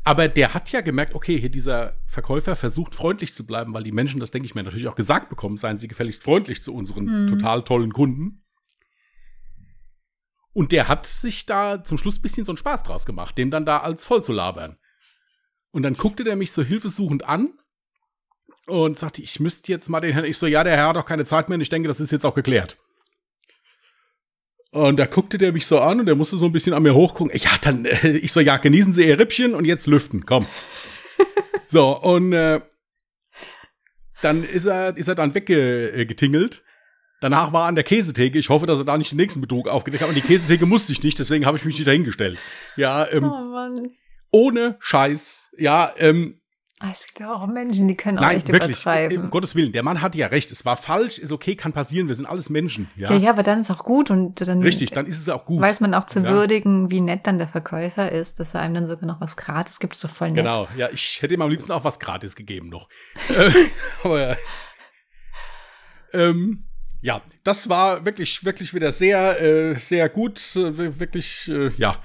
Aber der hat ja gemerkt, okay, hier dieser Verkäufer versucht freundlich zu bleiben, weil die Menschen, das denke ich mir natürlich auch gesagt bekommen, seien sie gefälligst freundlich zu unseren mhm. total tollen Kunden. Und der hat sich da zum Schluss ein bisschen so einen Spaß draus gemacht, den dann da als voll zu labern. Und dann guckte der mich so hilfesuchend an und sagte, ich müsste jetzt mal den Herrn. Ich so, ja, der Herr hat auch keine Zeit mehr und ich denke, das ist jetzt auch geklärt. Und da guckte der mich so an und der musste so ein bisschen an mir hochgucken. Ja, dann, äh, ich so, ja, genießen Sie Ihr Rippchen und jetzt lüften, komm. *laughs* so, und äh, dann ist er, ist er dann weggetingelt. Danach war er an der Käsetheke. Ich hoffe, dass er da nicht den nächsten Betrug aufgedeckt hat. Und die Käsetheke musste ich nicht, deswegen habe ich mich nicht dahingestellt. Ja, ähm, oh Mann. ohne Scheiß. Ja, ähm, es gibt ja auch Menschen, die können auch Nein, echt wirklich, übertreiben. Um Gottes Willen, der Mann hat ja recht. Es war falsch, ist okay, kann passieren. Wir sind alles Menschen. Ja, ja, ja aber dann ist auch gut und dann richtig, dann ist es auch gut. Weiß man auch zu ja. würdigen, wie nett dann der Verkäufer ist, dass er einem dann sogar noch was gratis gibt, so voll nett. Genau, ja, ich hätte ihm am liebsten auch was gratis gegeben noch. *laughs* *laughs* Äh, aber ähm, ja, das war wirklich, wirklich wieder sehr, äh, sehr gut. Äh, wirklich, äh, ja.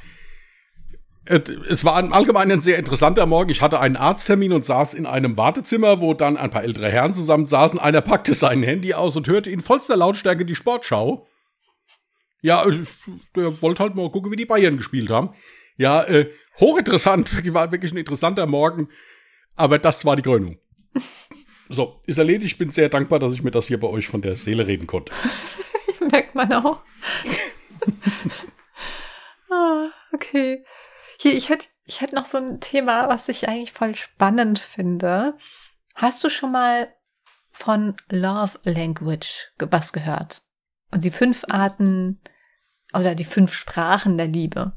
Es war im Allgemeinen ein sehr interessanter Morgen. Ich hatte einen Arzttermin und saß in einem Wartezimmer, wo dann ein paar ältere Herren zusammen saßen. Einer packte sein Handy aus und hörte in vollster Lautstärke die Sportschau. Ja, äh, der wollte halt mal gucken, wie die Bayern gespielt haben. Ja, äh, hochinteressant, *laughs* war wirklich ein interessanter Morgen. Aber das war die Krönung. *laughs* So, ist erledigt. Ich bin sehr dankbar, dass ich mir das hier bei euch von der Seele reden konnte. *laughs* Merkt man auch. ah, okay. Hier, ich hätte ich hätt noch so ein Thema, was ich eigentlich voll spannend finde. Hast du schon mal von Love Language was gehört? Und die fünf Arten oder die fünf Sprachen der Liebe?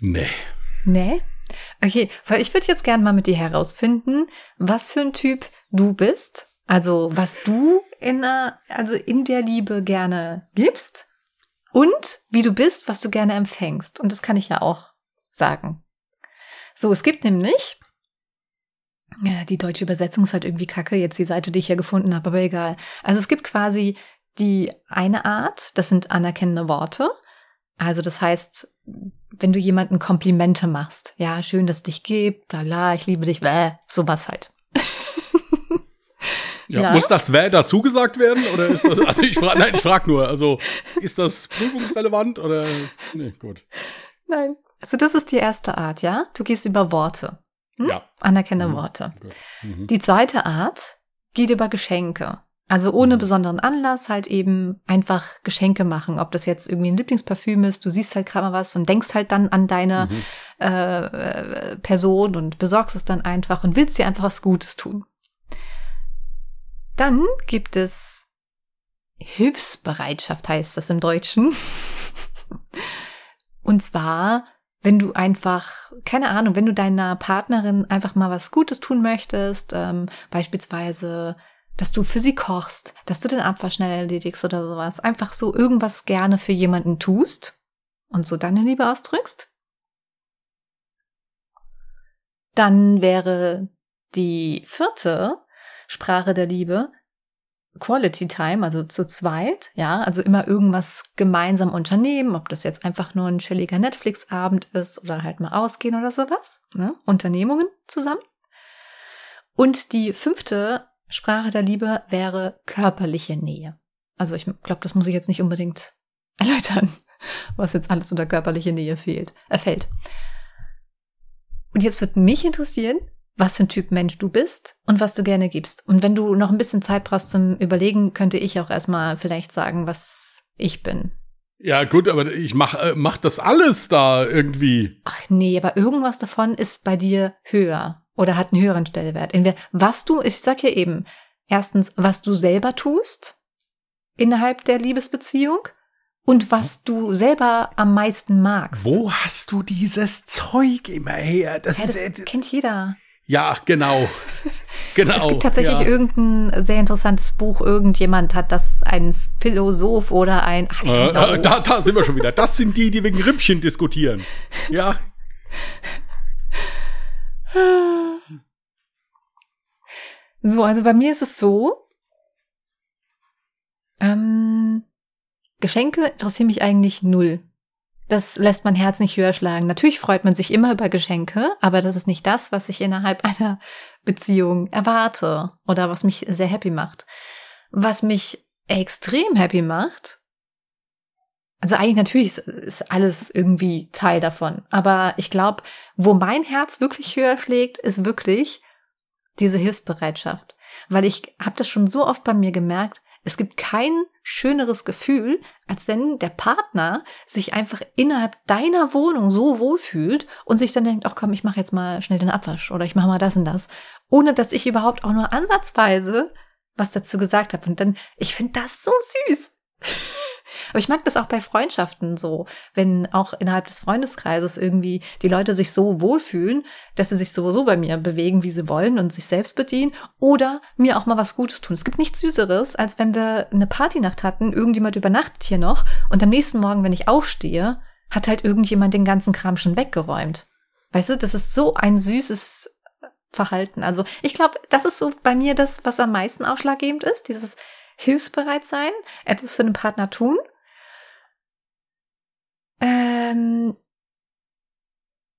Nee. Nee? Okay, weil ich würde jetzt gerne mal mit dir herausfinden, was für ein Typ du bist. Also, was du in der, also in der Liebe gerne gibst und wie du bist, was du gerne empfängst. Und das kann ich ja auch sagen. So, es gibt nämlich, ja, die deutsche Übersetzung ist halt irgendwie kacke, jetzt die Seite, die ich hier gefunden habe, aber egal. Also es gibt quasi die eine Art, das sind anerkennende Worte. Also das heißt, wenn du jemanden Komplimente machst, ja, schön, dass es dich gibt, bla bla, ich liebe dich, bläh, sowas halt. Ja, ja, Muss das Wäh dazu gesagt werden? Oder ist das, also ich frage, nein, ich frage nur, also ist das prüfungsrelevant oder, nee, gut. Nein, also das ist die erste Art, ja? Du gehst über Worte. Hm? Ja. Anerkennende mhm. Worte. Mhm. Die zweite Art geht über Geschenke. Also ohne mhm. besonderen Anlass halt eben einfach Geschenke machen. Ob das jetzt irgendwie ein Lieblingsparfüm ist, du siehst halt gerade mal was und denkst halt dann an deine mhm. äh, Person und besorgst es dann einfach und willst dir einfach was Gutes tun. Dann gibt es Hilfsbereitschaft, heißt das im Deutschen. und zwar, wenn du einfach, keine Ahnung, wenn du deiner Partnerin einfach mal was Gutes tun möchtest, ähm, beispielsweise dass du für sie kochst, dass du den Abwasch schnell erledigst oder sowas. Einfach so irgendwas gerne für jemanden tust und so deine Liebe ausdrückst. Dann wäre die vierte Sprache der Liebe Quality Time, also zu zweit, ja, also immer irgendwas gemeinsam unternehmen, ob das jetzt einfach nur ein chilliger Netflix-Abend ist oder halt mal ausgehen oder sowas, ne? Unternehmungen zusammen. Und die fünfte Sprache der Liebe wäre körperliche Nähe. Also ich glaube, das muss ich jetzt nicht unbedingt *laughs* erläutern, was jetzt alles unter körperliche Nähe fehlt, äh, fällt. Und jetzt wird mich interessieren, was für ein Typ Mensch du bist und was du gerne gibst. Und wenn du noch ein bisschen Zeit brauchst zum Überlegen, könnte ich auch erstmal vielleicht sagen, was ich bin. Ja, gut, aber ich mach, äh, mach das alles da irgendwie. Ach nee, aber irgendwas davon ist bei dir höher oder hat einen höheren Stellenwert. Was du, ich sag ja eben, erstens, was du selber tust innerhalb der Liebesbeziehung und was du selber am meisten magst. Wo hast du dieses Zeug immer her? Das, ja, das ist, kennt jeder. Ja, genau. *laughs* Genau. Es gibt tatsächlich ja. irgendein sehr interessantes Buch. Irgendjemand hat das, ein Philosoph oder ein. Ach, äh, da, da sind wir schon wieder. Das sind die, die wegen Rippchen diskutieren. Ja. *laughs* So, also bei mir ist es so. Ähm, Geschenke interessieren mich eigentlich null. Das lässt mein Herz nicht höher schlagen. Natürlich freut man sich immer über Geschenke, aber das ist nicht das, was ich innerhalb *laughs* einer Beziehung erwarte oder was mich sehr happy macht. Was mich extrem happy macht, also eigentlich natürlich ist alles irgendwie Teil davon, aber ich glaube, wo mein Herz wirklich höher schlägt, ist wirklich diese Hilfsbereitschaft, weil ich habe das schon so oft bei mir gemerkt, es gibt kein schöneres Gefühl, als wenn der Partner sich einfach innerhalb deiner Wohnung so wohlfühlt und sich dann denkt, ach komm, ich mache jetzt mal schnell den Abwasch oder ich mache mal das und das, ohne dass ich überhaupt auch nur ansatzweise was dazu gesagt habe. Und dann, ich finde das so süß. Aber ich mag das auch bei Freundschaften so, wenn auch innerhalb des Freundeskreises irgendwie die Leute sich so wohlfühlen, dass sie sich sowieso bei mir bewegen, wie sie wollen und sich selbst bedienen oder mir auch mal was Gutes tun. Es gibt nichts Süßeres, als wenn wir eine Partynacht hatten, irgendjemand übernachtet hier noch und am nächsten Morgen, wenn ich aufstehe, hat halt irgendjemand den ganzen Kram schon weggeräumt. Weißt du, das ist so ein süßes Verhalten. Also ich glaube, das ist so bei mir das, was am meisten ausschlaggebend ist, dieses hilfsbereit sein, etwas für den Partner tun. Ähm,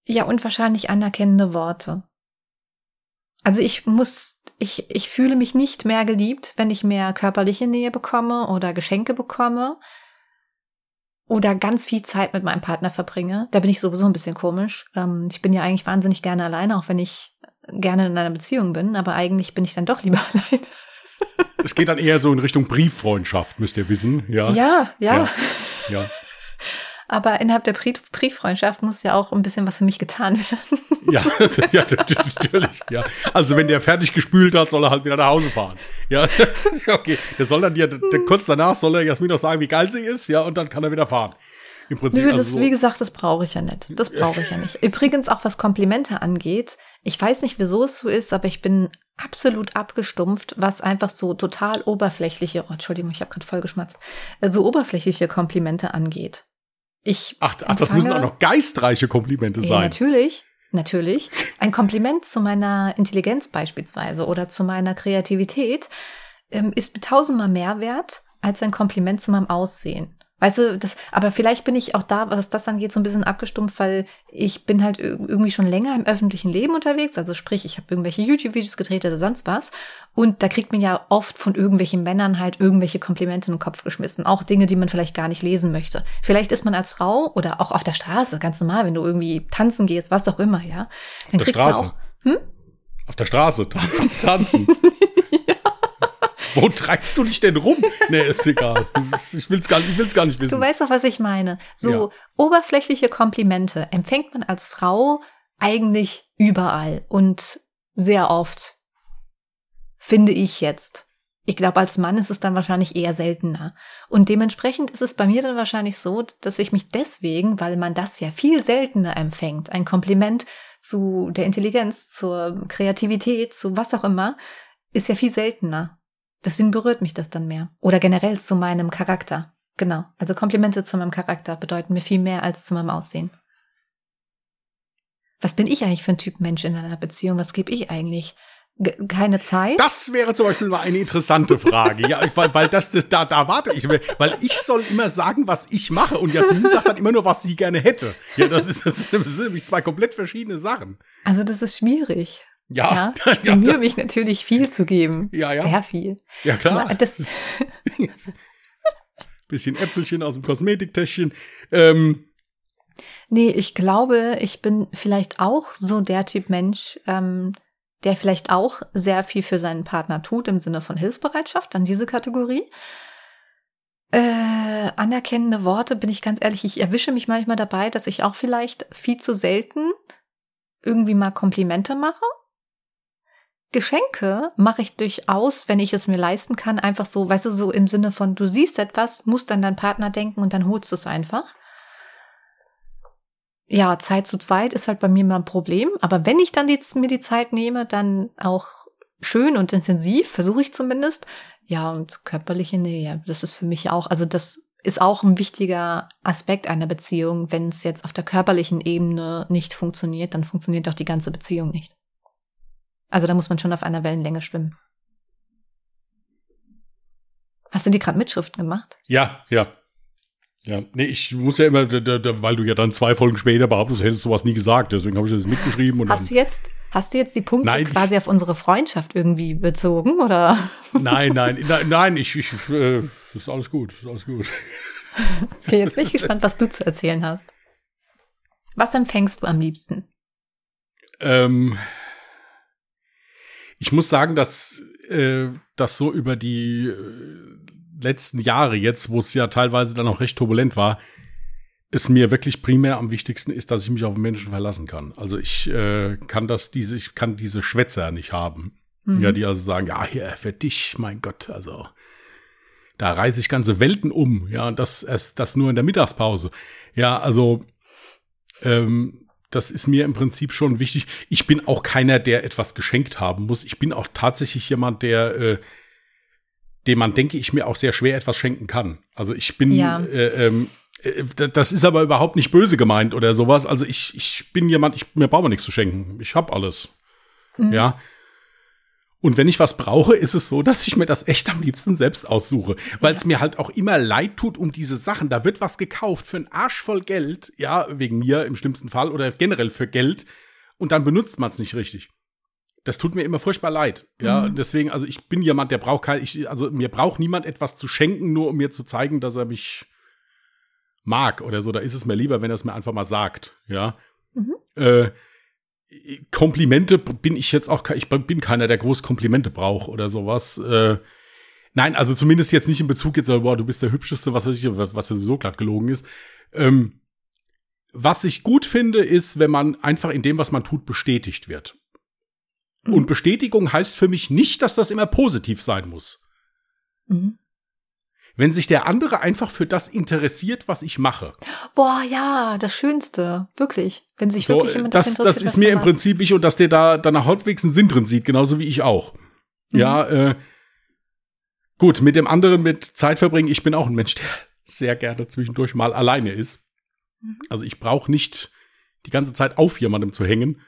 ja, und wahrscheinlich anerkennende Worte. Also ich muss, ich, ich fühle mich nicht mehr geliebt, wenn ich mehr körperliche Nähe bekomme oder Geschenke bekomme oder ganz viel Zeit mit meinem Partner verbringe. Da bin ich sowieso ein bisschen komisch. Ähm, ich bin ja eigentlich wahnsinnig gerne alleine, auch wenn ich gerne in einer Beziehung bin, aber eigentlich bin ich dann doch lieber *laughs* alleine. Es geht dann eher so in Richtung Brieffreundschaft, müsst ihr wissen. Ja, ja. Ja. ja. *laughs* ja. Aber innerhalb der Brieffreundschaft muss ja auch ein bisschen was für mich getan werden. *laughs* Ja, ja natürlich. Ja. Also wenn der fertig gespült hat, soll er halt wieder nach Hause fahren. Ja, *laughs* okay. Der soll dann dir, kurz danach soll er Jasmin noch sagen, wie geil sie ist, ja, und dann kann er wieder fahren. Im Prinzip. Nö, das, also so. wie gesagt, das brauche ich ja nicht. Das brauche ich ja nicht. Übrigens auch was Komplimente angeht. Ich weiß nicht, wieso es so ist, aber ich bin absolut abgestumpft, was einfach so total oberflächliche, oh, Entschuldigung, ich habe gerade voll geschmatzt, äh, so oberflächliche Komplimente angeht. Ich ach, ach, das müssen auch noch geistreiche Komplimente sein. Ja, natürlich. Natürlich. Ein Kompliment zu meiner Intelligenz beispielsweise oder zu meiner Kreativität ähm, ist tausendmal mehr wert als ein Kompliment zu meinem Aussehen. Weißt du, das, aber vielleicht bin ich auch da, was das angeht, so ein bisschen abgestumpft, weil ich bin halt irgendwie schon länger im öffentlichen Leben unterwegs. Also sprich, ich habe irgendwelche YouTube-Videos gedreht oder sonst was. Und da kriegt man ja oft von irgendwelchen Männern halt irgendwelche Komplimente in den Kopf geschmissen. Auch Dinge, die man vielleicht gar nicht lesen möchte. Vielleicht ist man als Frau oder auch auf der Straße, ganz normal, wenn du irgendwie tanzen gehst, was auch immer, ja. Dann kriegst Straße. du auch. Hm? Auf der Straße tanzen. *laughs* Wo treibst du dich denn rum? Nee, ist egal. Ich will's gar, ich will's gar nicht wissen. Du weißt doch, was ich meine. So ja. oberflächliche Komplimente empfängt man als Frau eigentlich überall und sehr oft. Finde ich jetzt. Ich glaube, als Mann ist es dann wahrscheinlich eher seltener. Und dementsprechend ist es bei mir dann wahrscheinlich so, dass ich mich deswegen, weil man das ja viel seltener empfängt, ein Kompliment zu der Intelligenz, zur Kreativität, zu was auch immer, ist ja viel seltener. Deswegen berührt mich das dann mehr. Oder generell zu meinem Charakter. Genau. Also Komplimente zu meinem Charakter bedeuten mir viel mehr als zu meinem Aussehen. Was bin ich eigentlich für ein Typ Mensch in einer Beziehung? Was gebe ich eigentlich? G keine Zeit? Das wäre zum Beispiel mal eine interessante Frage. ja, weil, weil das, das, da, da warte ich, weil ich soll immer sagen, was ich mache und Jasmin sagt dann immer nur, was sie gerne hätte. Ja, das ist, das sind nämlich zwei komplett verschiedene Sachen. Also das ist schwierig. Ja, ja *laughs* ich ja, bemühe mich natürlich viel zu geben. Ja, ja. Sehr viel. Ja, klar. Das *laughs* *laughs* Bisschen Äpfelchen aus dem Kosmetiktäschchen. Ähm, nee, ich glaube, ich bin vielleicht auch so der Typ Mensch, ähm, der vielleicht auch sehr viel für seinen Partner tut, im Sinne von Hilfsbereitschaft, an diese Kategorie. Äh, anerkennende Worte, bin ich ganz ehrlich, ich erwische mich manchmal dabei, dass ich auch vielleicht viel zu selten irgendwie mal Komplimente mache. Geschenke mache ich durchaus, wenn ich es mir leisten kann, einfach so, weißt du, so im Sinne von, du siehst etwas, musst dann dein Partner denken und dann holst du es einfach. Ja, Zeit zu zweit ist halt bei mir immer ein Problem, aber wenn ich dann die, mir die Zeit nehme, dann auch schön und intensiv, versuche ich zumindest. Ja, und körperliche Nähe, das ist für mich auch, also das ist auch ein wichtiger Aspekt einer Beziehung. Wenn es jetzt auf der körperlichen Ebene nicht funktioniert, dann funktioniert auch die ganze Beziehung nicht. Also da muss man schon auf einer Wellenlänge schwimmen. Hast du dir gerade Mitschriften gemacht? Ja, ja. Ja, nee, ich muss ja immer, da, da, weil du ja dann zwei Folgen später behauptest, du hättest sowas nie gesagt, deswegen habe ich das mitgeschrieben. Und hast du jetzt, hast du jetzt die Punkte nein, quasi auf unsere Freundschaft irgendwie bezogen, oder? Nein, nein, *laughs* nein, nein, ich, ich äh, ist alles gut, ist alles gut. *laughs* Okay, jetzt bin ich gespannt, was du zu erzählen hast. Was empfängst du am liebsten? Ähm, ich muss sagen, dass äh, das so über die äh, letzten Jahre jetzt, wo es ja teilweise dann auch recht turbulent war, es mir wirklich primär am wichtigsten ist, dass ich mich auf Menschen verlassen kann. Also ich äh, kann das, diese, ich kann diese Schwätzer nicht haben. Mhm. Ja, die also sagen, ja, hier für dich, mein Gott, also da reise ich ganze Welten um, ja, und das, erst das nur in der Mittagspause. Ja, also ähm, das ist mir im Prinzip schon wichtig. Ich bin auch keiner, der etwas geschenkt haben muss. Ich bin auch tatsächlich jemand, der, äh, dem man, denke ich, mir auch sehr schwer etwas schenken kann. Also ich bin, ja. äh, ähm, äh, das ist aber überhaupt nicht böse gemeint oder sowas. Also ich, ich bin jemand, ich, mir brauche nichts zu schenken. Ich habe alles. Mhm. Ja. Und wenn ich was brauche, ist es so, dass ich mir das echt am liebsten selbst aussuche. Weil es ja. mir halt auch immer leid tut um diese Sachen. Da wird was gekauft für einen Arsch voll Geld, ja, wegen mir im schlimmsten Fall oder generell für Geld. Und dann benutzt man es nicht richtig. Das tut mir immer furchtbar leid. Ja, mhm. deswegen, also ich bin jemand, der braucht kein, ich, also mir braucht niemand etwas zu schenken, nur um mir zu zeigen, dass er mich mag oder so. Da ist es mir lieber, wenn er es mir einfach mal sagt. Ja. Mhm. Äh, Komplimente bin ich jetzt auch, ich bin keiner, der groß Komplimente braucht oder sowas. Äh, nein, also zumindest jetzt nicht in Bezug jetzt, boah, du bist der Hübscheste, was weiß ich, was ja sowieso glatt gelogen ist. Ähm, was ich gut finde, ist, wenn man einfach in dem, was man tut, bestätigt wird. Mhm. Und Bestätigung heißt für mich nicht, dass das immer positiv sein muss. Mhm wenn sich der andere einfach für das interessiert, was ich mache. Boah, ja, das Schönste, wirklich. Wenn sich so, wirklich jemand das, interessiert. Das ist mir im Prinzip wichtig und dass der da dann halbwegs einen Sinn drin sieht, genauso wie ich auch. Mhm. Ja, äh, gut, mit dem anderen mit Zeit verbringen. Ich bin auch ein Mensch, der sehr gerne zwischendurch mal alleine ist. Mhm. Also ich brauche nicht die ganze Zeit auf jemandem zu hängen.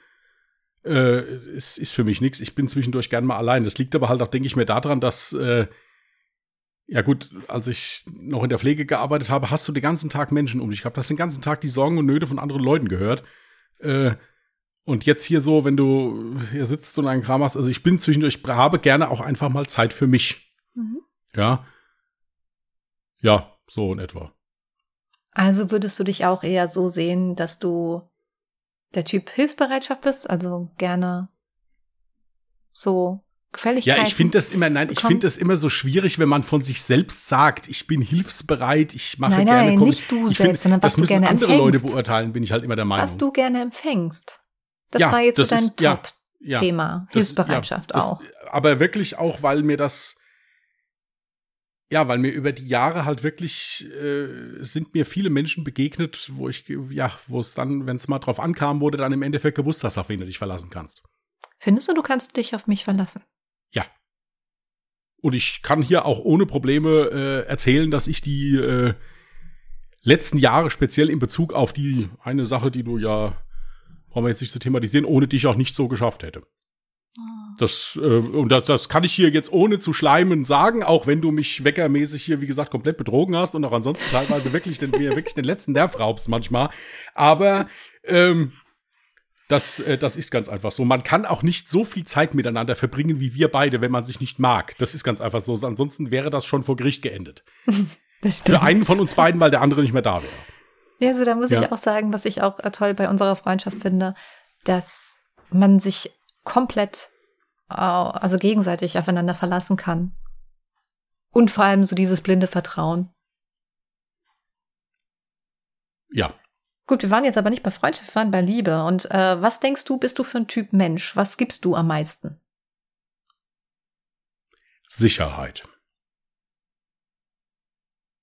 Äh, es ist für mich nichts. Ich bin zwischendurch gern mal allein. Das liegt aber halt auch, denke ich mir, daran, dass äh, ja gut, als ich noch in der Pflege gearbeitet habe, hast du den ganzen Tag Menschen um dich gehabt, hast den ganzen Tag die Sorgen und Nöte von anderen Leuten gehört. Äh, und jetzt hier so, wenn du hier sitzt und einen Kram machst, also ich bin zwischendurch, habe gerne auch einfach mal Zeit für mich. Mhm. Ja. Ja, so in etwa. Also würdest du dich auch eher so sehen, dass du der Typ Hilfsbereitschaft bist, also gerne so Gefälligkeiten. Ja, ich finde das immer, nein, ich finde das immer so schwierig, wenn man von sich selbst sagt, ich bin hilfsbereit, ich mache nein, gerne. Nein, nicht du ich selbst, sondern was das müssen gerne andere empfängst. Leute beurteilen, bin ich halt immer der Meinung. Was du gerne empfängst. Das ja, war jetzt das so dein Top-Thema. Ja, Hilfsbereitschaft das, auch. aber wirklich auch, weil mir das, ja, weil mir über die Jahre halt wirklich äh, sind mir viele Menschen begegnet, wo ich, ja, wo es dann, wenn es mal drauf ankam, wurde dann im Endeffekt gewusst hast, auf wen du dich verlassen kannst. Findest du, du kannst dich auf mich verlassen? Ja. Und ich kann hier auch ohne Probleme äh, erzählen, dass ich die äh, letzten Jahre speziell in Bezug auf die eine Sache, die du ja, brauchen wir jetzt nicht zu thematisieren, ohne dich auch nicht so geschafft hätte. Ah. Das, äh, und das, das kann ich hier jetzt ohne zu schleimen sagen, auch wenn du mich weckermäßig hier, wie gesagt, komplett betrogen hast und auch ansonsten teilweise wirklich den, mir wirklich den letzten Nerv raubst manchmal. Aber ähm, das, äh, das ist ganz einfach so. Man kann auch nicht so viel Zeit miteinander verbringen wie wir beide, wenn man sich nicht mag. Das ist ganz einfach so. Ansonsten wäre das schon vor Gericht geendet. *laughs* Für einen von uns beiden, weil der andere nicht mehr da wäre. Ja, also da muss ja. ich auch sagen, was ich auch äh, toll bei unserer Freundschaft finde, dass man sich komplett, also gegenseitig aufeinander verlassen kann. Und vor allem so dieses blinde Vertrauen. Ja. Gut, wir waren jetzt aber nicht bei Freundschaft, wir waren bei Liebe. Und äh, was denkst du, bist du für ein Typ Mensch? Was gibst du am meisten? Sicherheit.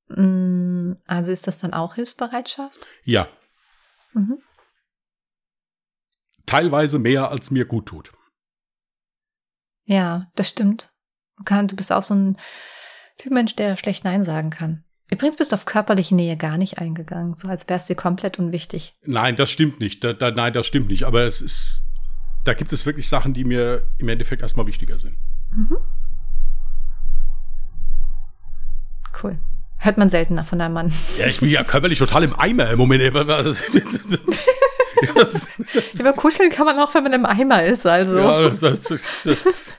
Mm, Also ist das dann auch Hilfsbereitschaft? Ja. Mhm. Teilweise mehr, als mir gut tut. Ja, das stimmt. Du, kann, du bist auch so ein Typ Mensch, der schlecht Nein sagen kann. Übrigens bist du auf körperliche Nähe gar nicht eingegangen, so als wär's dir komplett unwichtig. Nein, das stimmt nicht. Da, da, nein, das stimmt nicht. Aber es ist, da gibt es wirklich Sachen, die mir im Endeffekt erstmal wichtiger sind. Mhm. Cool. Hört man seltener von einem Mann. Ja, ich bin ja körperlich total im Eimer im Moment. *laughs* Über kuscheln kann man auch, wenn man im Eimer ist, also. ja, das, das, das,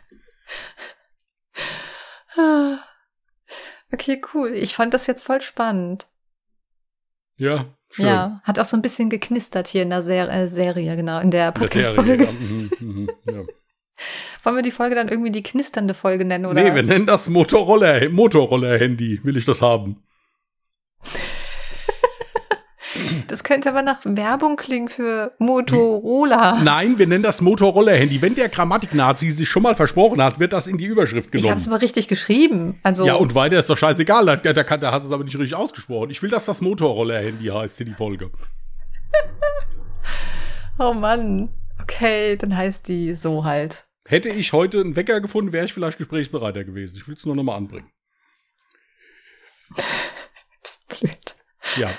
*laughs* Okay, cool. Ich fand das jetzt voll spannend. ja schön. Ja, hat auch so ein bisschen geknistert hier in der Ser äh, Serie, genau, in der Podcast-Folge. ja. Mhm, mhm, ja. *laughs* Wollen wir die Folge dann irgendwie die knisternde Folge nennen, oder? Nee, wir nennen das Motorroller, Motorroller-Handy. Will ich das haben? Das könnte aber nach Werbung klingen für Motorola. Nein, wir nennen das Motorroller-Handy. Wenn der Grammatik-Nazi sich schon mal versprochen hat, wird das in die Überschrift Ich habe es genommen. aber richtig geschrieben. Also, Ja, und weiter ist doch scheißegal. Da, da, da hat es aber nicht richtig ausgesprochen. Ich will, dass das Motorroller-Handy heißt hier die Folge. *laughs* oh Mann. Okay, dann heißt die so halt. Hätte ich heute einen Wecker gefunden, wäre ich vielleicht gesprächsbereiter gewesen. Ich will es nur noch mal anbringen. *laughs* Psst, blöd. Ja.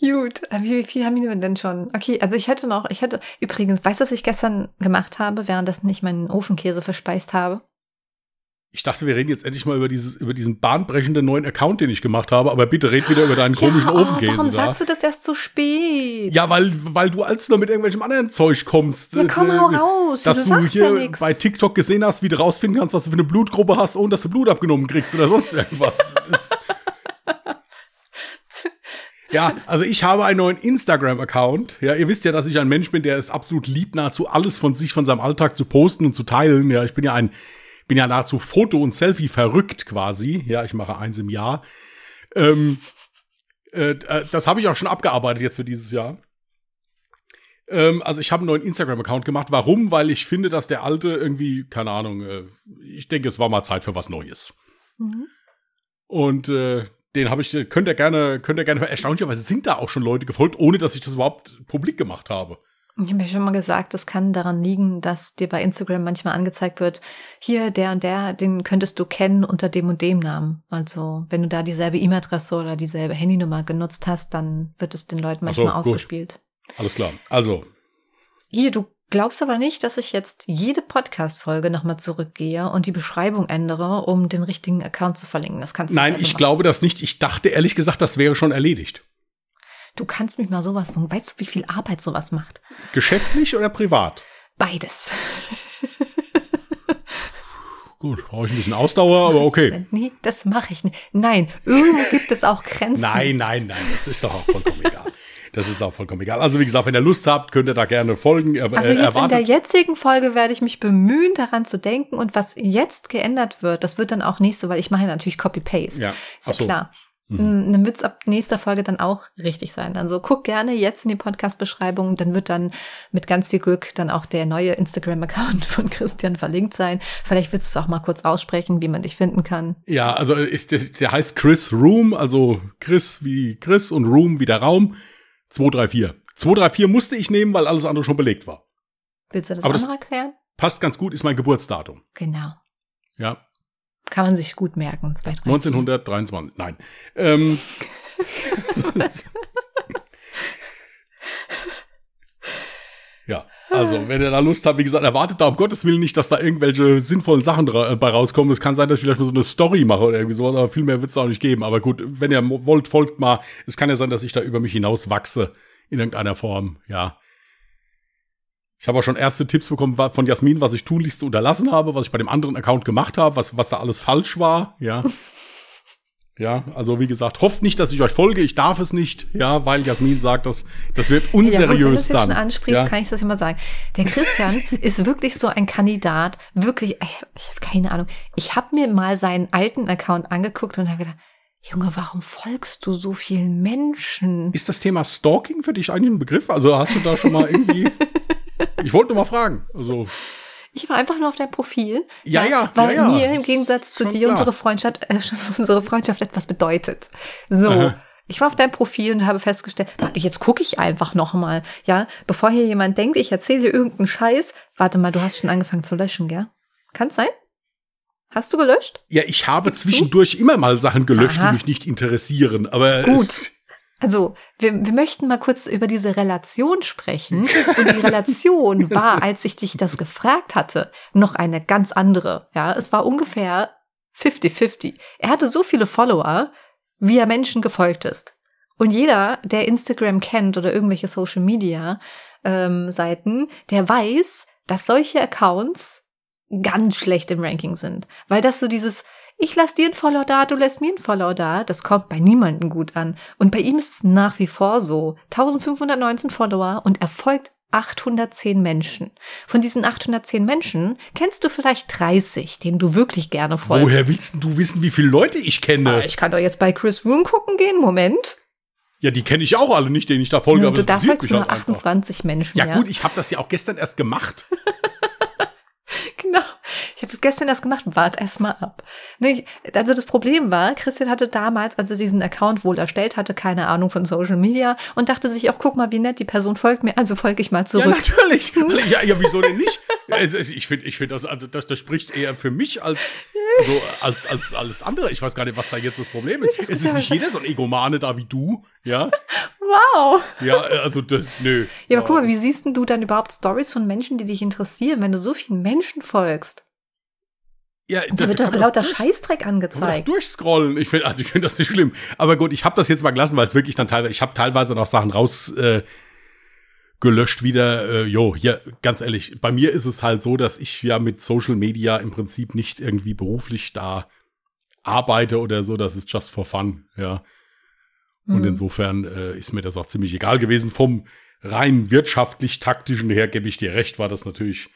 Gut, äh, wie viel haben wir denn schon? Okay, also ich hätte noch, ich hätte, übrigens, weißt du, was ich gestern gemacht habe, währenddessen ich meinen Ofenkäse verspeist habe? Ich dachte, wir reden jetzt endlich mal über, dieses, über diesen bahnbrechenden neuen Account, den ich gemacht habe. Aber bitte red wieder über deinen komischen ja, oh, Ofenkäse warum da. sagst du das erst so spät? Ja, weil, weil du als noch mit irgendwelchem anderen Zeug kommst. Ja, komm, Äh, hau raus. Dass du du, sagst ja hier nichts. bei TikTok gesehen hast, wie du rausfinden kannst, was du für eine Blutgruppe hast, ohne dass du Blut abgenommen kriegst oder sonst irgendwas. *laughs* Ja, also ich habe einen neuen Instagram-Account. Ja, ihr wisst ja, dass ich ein Mensch bin, der es absolut liebt, nahezu alles von sich, von seinem Alltag zu posten und zu teilen. Ja, ich bin ja ein, bin ja nahezu Foto- und Selfie verrückt quasi. Ja, ich mache eins im Jahr. Ähm, äh, äh, das habe ich auch schon abgearbeitet jetzt für dieses Jahr. Ähm, also ich habe einen neuen Instagram-Account gemacht. Warum? Weil ich finde, dass der alte irgendwie, keine Ahnung, äh, ich denke, es war mal Zeit für was Neues. Mhm. Und äh, den habe ich, könnt ihr gerne, könnt ihr gerne, erstaunlicherweise sind da auch schon Leute gefolgt, ohne dass ich das überhaupt publik gemacht habe. Ich habe ja schon mal gesagt, das kann daran liegen, dass dir bei Instagram manchmal angezeigt wird, hier der und der, den könntest du kennen unter dem und dem Namen. Also wenn du da dieselbe E-Mail-Adresse oder dieselbe Handynummer genutzt hast, dann wird es den Leuten Ach so, manchmal gut. ausgespielt. Alles klar. Also, Hier, du glaubst aber nicht, dass ich jetzt jede Podcast-Folge nochmal zurückgehe und die Beschreibung ändere, um den richtigen Account zu verlinken. Das kannst du nein, ich machen. glaube das nicht. Ich dachte ehrlich gesagt, das wäre schon erledigt. Du kannst mich mal sowas von, weißt du, wie viel Arbeit sowas macht? Geschäftlich oder privat? Beides. *laughs* Gut, brauche ich ein bisschen Ausdauer, aber okay. *laughs* Nee, das mache ich nicht. Nein, irgendwo gibt es auch Grenzen. Nein, nein, nein, das ist doch auch vollkommen egal. Das ist auch vollkommen egal. Also wie gesagt, wenn ihr Lust habt, könnt ihr da gerne folgen. Aber, Also äh, jetzt in der erwartet, jetzigen Folge werde ich mich bemühen, daran zu denken und was jetzt geändert wird, das wird dann auch nächste, weil ich mache ja natürlich Copy-Paste. Ja, Ist ja so. klar. Mhm. Mm, Dann wird es ab nächster Folge dann auch richtig sein. Also guck gerne jetzt in die Podcast-Beschreibung, dann wird dann mit ganz viel Glück dann auch der neue Instagram-Account *laughs* von Christian verlinkt sein. Vielleicht willst du es auch mal kurz aussprechen, wie man dich finden kann. Ja, also ich, der, heißt Chris Room, also Chris wie Chris und Room wie der Raum. 234. 234 musste ich nehmen, weil alles andere schon belegt war. Willst du das Aber auch noch erklären? Passt ganz gut, ist mein Geburtsdatum. Genau. Ja, Kann man sich gut merken. Zwei, drei, 1923. Nein. Ähm, *laughs* ja, also, wenn ihr da Lust habt, wie gesagt, erwartet da um Gottes Willen nicht, dass da irgendwelche sinnvollen Sachen dra- äh, rauskommen. Es kann sein, dass ich vielleicht mal so eine Story mache oder irgendwie sowas, aber viel mehr wird es auch nicht geben. Aber gut, wenn ihr wollt, folgt mal. Es kann ja sein, dass ich da über mich hinaus wachse in irgendeiner Form, ja. Ich habe auch schon erste Tipps bekommen von Jasmin, was ich tunlichst unterlassen habe, was ich bei dem anderen Account gemacht habe, was, was da alles falsch war, ja. *laughs* Ja, also wie gesagt, hofft nicht, dass ich euch folge. Ich darf es nicht, ja, weil Jasmin sagt, das, das wird Ja, gut, wenn du unseriös es jetzt dann. schon ansprichst, ja. kann ich das immer sagen. Der Christian *laughs* ist wirklich so ein Kandidat, wirklich, ich, ich habe keine Ahnung. Ich habe mir mal seinen alten Account angeguckt und habe gedacht, Junge, warum folgst du so vielen Menschen? Ist das Thema Stalking für dich eigentlich ein Begriff? Also hast du da schon mal irgendwie. *laughs* ich wollte nur mal fragen. Also. Ich war einfach nur auf dein Profil. Ja, ja. Weil ja, ja. mir im Gegensatz zu dir unsere Freundschaft, äh, *laughs* unsere Freundschaft etwas bedeutet. So. Aha. Ich war auf deinem Profil und habe festgestellt, warte, jetzt gucke ich einfach noch mal, ja, bevor hier jemand denkt, ich erzähle dir irgendeinen Scheiß. Warte mal, du hast schon angefangen zu löschen, gell? Kann sein? Hast du gelöscht? Ja, ich habe Gibst zwischendurch du? immer mal Sachen gelöscht, Aha. die mich nicht interessieren, aber gut. Also, wir, wir möchten mal kurz über diese Relation sprechen. Und die Relation *laughs* war, als ich dich das gefragt hatte, noch eine ganz andere. Ja, es war ungefähr 50-50. Er hatte so viele Follower, wie er Menschen gefolgt ist. Und jeder, der Instagram kennt oder irgendwelche Social Media ähm, Seiten, der weiß, dass solche Accounts ganz schlecht im Ranking sind. Weil das so dieses, ich lass dir ein Follow da, du lässt mir ein Follow da, das kommt bei niemandem gut an. Und bei ihm ist es nach wie vor so. 1519 Follower und er folgt 810 Menschen. Von diesen 810 Menschen kennst du vielleicht 30, denen du wirklich gerne folgst. Woher willst du wissen, wie viele Leute ich kenne? Ah, ich kann doch jetzt bei Chris Room gucken gehen. Moment. Ja, die kenne ich auch alle nicht, denen ich da folge. Ja, du da folgst nur 28 einfach. Menschen. Ja, ja, gut, ich habe das ja auch gestern erst gemacht. *laughs* genau. Ich habe es gestern erst gemacht. Wart erst mal ab. Nee, also das Problem war, Christian hatte damals, als er diesen Account wohl erstellt hatte, keine Ahnung von Social Media und dachte sich auch, guck mal, wie nett, die Person folgt mir, also folge ich mal zurück. Ja, natürlich. *laughs* ja, ja, wieso denn nicht? ich finde, ich finde das, also das, das spricht eher für mich als, so, als, als alles andere. Ich weiß gar nicht, was da jetzt das Problem ist. Es ist nicht jeder so ein Egomane da wie du, ja. Wow. Ja, also das, nö. Ja, aber guck mal, wie siehst denn du dann überhaupt Stories von Menschen, die dich interessieren, wenn du so vielen Menschen folgst? Ja, da wird doch lauter durch, Scheißdreck angezeigt. Durchscrollen. Ich finde, also ich finde das nicht schlimm. Aber gut, ich habe das jetzt mal gelassen, weil es wirklich dann teilweise, ich habe teilweise noch Sachen raus äh, gelöscht wieder. Äh, jo, ja, ganz ehrlich, bei mir ist es halt so, dass ich ja mit Social Media im Prinzip nicht irgendwie beruflich da arbeite oder so. Das ist just for fun, ja. Und mhm. insofern äh, ist mir das auch ziemlich egal gewesen. Vom rein wirtschaftlich-taktischen her gebe ich dir recht, war das natürlich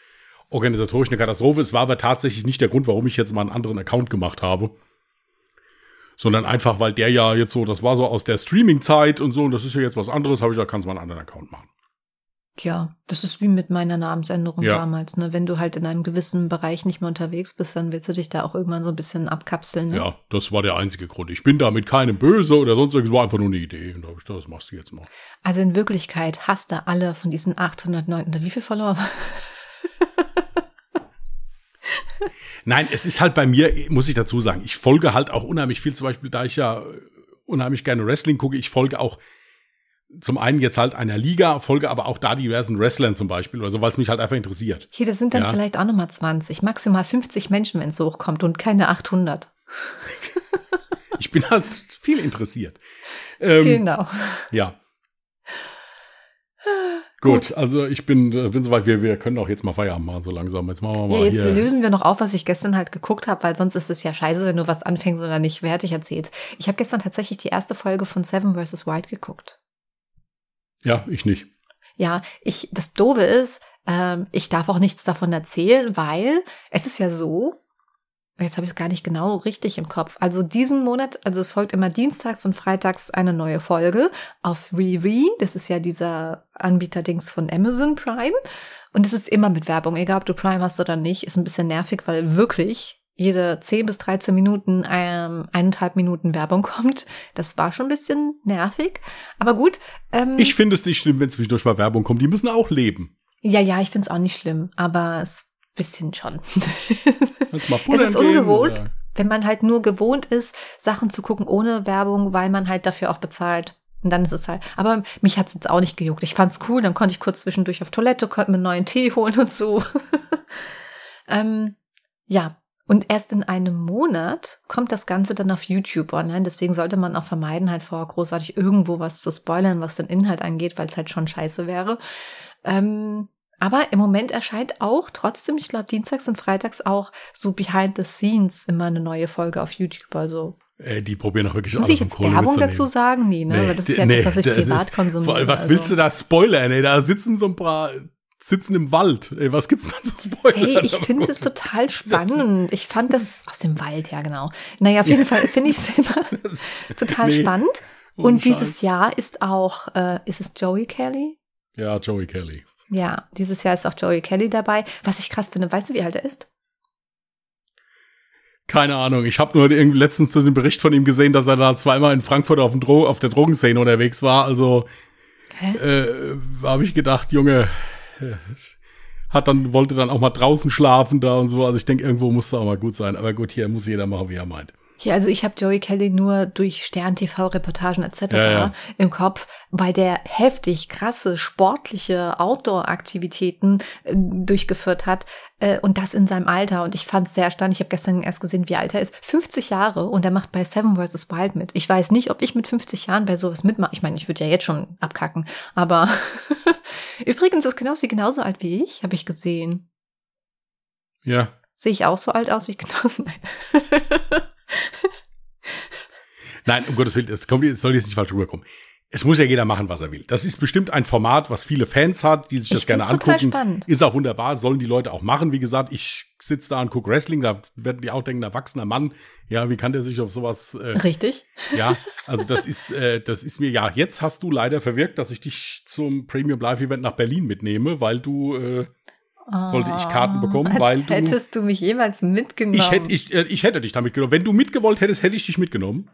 organisatorisch eine Katastrophe. Es war aber tatsächlich nicht der Grund, warum ich jetzt mal einen anderen Account gemacht habe. Sondern einfach, weil der ja jetzt so, das war so aus der Streaming-Zeit und so, und das ist ja jetzt was anderes, habe ich da kannst du mal einen anderen Account machen. Ja, das ist wie mit meiner Namensänderung ja. damals, ne? Wenn du halt in einem gewissen Bereich nicht mehr unterwegs bist, dann willst du dich da auch irgendwann so ein bisschen abkapseln. Ne? Ja, das war der einzige Grund. Ich bin da mit keinem böse oder sonst irgendwas, war einfach nur eine Idee. Und da habe ich das machst du jetzt mal. Also in Wirklichkeit hast du alle von diesen 809, wie viel Follower? *laughs* Nein, es ist halt bei mir, muss ich dazu sagen, ich folge halt auch unheimlich viel, zum Beispiel, da ich ja unheimlich gerne Wrestling gucke, ich folge auch zum einen jetzt halt einer Liga, folge aber auch da diversen Wrestlern zum Beispiel oder so, weil es mich halt einfach interessiert. Hier, das sind dann ja. vielleicht auch nochmal 20, maximal 50 Menschen, wenn es hochkommt und keine 800. *laughs* ich bin halt viel interessiert. Ähm, genau. Ja. Gut, also ich bin, äh, bin soweit, wir, wir können auch jetzt mal Feierabend machen, so langsam. Jetzt machen wir mal. Ja, jetzt hier. lösen wir noch auf, was ich gestern halt geguckt habe, weil sonst ist es ja scheiße, wenn du was anfängst oder nicht fertig erzählst. Ich habe gestern tatsächlich die erste Folge von Seven vs. Wild geguckt. Ja, ich nicht. Ja, ich, das Doofe ist, ähm, ich darf auch nichts davon erzählen, weil es ist ja so, Jetzt habe ich es gar nicht genau richtig im Kopf. Also diesen Monat, also es folgt immer dienstags und freitags eine neue Folge auf Riri. Das ist ja dieser Anbieter-Dings von Amazon Prime. Und es ist immer mit Werbung, egal ob du Prime hast oder nicht. Ist ein bisschen nervig, weil wirklich jede 10 bis 13 Minuten ähm, eineinhalb Minuten Werbung kommt. Das war schon ein bisschen nervig. Aber gut. Ähm, ich finde es nicht schlimm, wenn zwischendurch mal Werbung kommt. Die müssen auch leben. Ja, ja, ich finde es auch nicht schlimm. Aber es bisschen schon. *laughs* es ist ungewohnt, geben, wenn man halt nur gewohnt ist, Sachen zu gucken ohne Werbung, weil man halt dafür auch bezahlt. Und dann ist es halt. Aber mich hat es jetzt auch nicht gejuckt. Ich fand's cool, dann konnte ich kurz zwischendurch auf Toilette, konnte mir einen neuen Tee holen und so. *laughs* ähm, ja. Und erst in einem Monat kommt das Ganze dann auf YouTube online. Deswegen sollte man auch vermeiden, halt vorher großartig irgendwo was zu spoilern, was den Inhalt angeht, weil es halt schon scheiße wäre. Ähm, aber im Moment erscheint auch trotzdem, ich glaube, dienstags und freitags auch so behind the scenes immer eine neue Folge auf YouTube. Also äh, die probieren auch wirklich Muss ich jetzt Werbung dazu sagen? Nee, ne? Nee, das ist ja nee, das, was ich privat konsumiere. Was also. willst du da spoilern? Ey? Da sitzen so ein paar sitzen im Wald. Ey, was gibt's da zu spoilern? Hey, ich finde es total spannend. Ich fand das aus dem Wald, ja genau. Naja, auf jeden Fall finde ich es immer *laughs* total nee, spannend. Und dieses Jahr ist auch, äh, ist es Joey Kelly? Ja, Joey Kelly. Ja, dieses Jahr ist auch Joey Kelly dabei. Was ich krass finde, weißt du, wie alt er ist? Keine Ahnung. Ich habe nur letztens den Bericht von ihm gesehen, dass er da zweimal in Frankfurt auf, Dro auf der Drogenszene unterwegs war. Also äh, habe ich gedacht, Junge, *laughs* hat dann wollte dann auch mal draußen schlafen da und so. Also ich denke, irgendwo muss da auch mal gut sein. Aber gut, hier muss jeder machen, wie er meint. Ja, also ich habe Joey Kelly nur durch Stern-TV-Reportagen etc. Ja, ja. im Kopf, weil der heftig krasse sportliche Outdoor-Aktivitäten äh, durchgeführt hat äh, und das in seinem Alter. Und ich fand es sehr erstaunlich. Ich habe gestern erst gesehen, wie alt er ist. 50 Jahre und er macht bei Seven vs. Wild mit. Ich weiß nicht, ob ich mit 50 Jahren bei sowas mitmache. Ich meine, ich würde ja jetzt schon abkacken. Aber *laughs* übrigens ist Knossi genauso alt wie ich, habe ich gesehen. Ja. Sehe ich auch so alt aus wie Knossi? *laughs* Nein, um Gottes Willen, es soll jetzt nicht falsch rüberkommen. Es muss ja jeder machen, was er will. Das ist bestimmt ein Format, was viele Fans hat, die sich ich das gerne angucken. Spannend. Ist auch wunderbar, sollen die Leute auch machen. Wie gesagt, ich sitze da und gucke Wrestling, da werden die auch denken, erwachsener Mann, ja, wie kann der sich auf sowas äh, Richtig. Ja, also das ist, äh, das ist mir, ja, jetzt hast du leider verwirkt, dass ich dich zum Premium Live Event nach Berlin mitnehme, weil du äh, sollte ich Karten bekommen, weil du. Hättest du mich jemals mitgenommen? Ich hätte, ich, äh, ich hätte dich da mitgenommen. Wenn du mitgewollt hättest, hätte ich dich mitgenommen.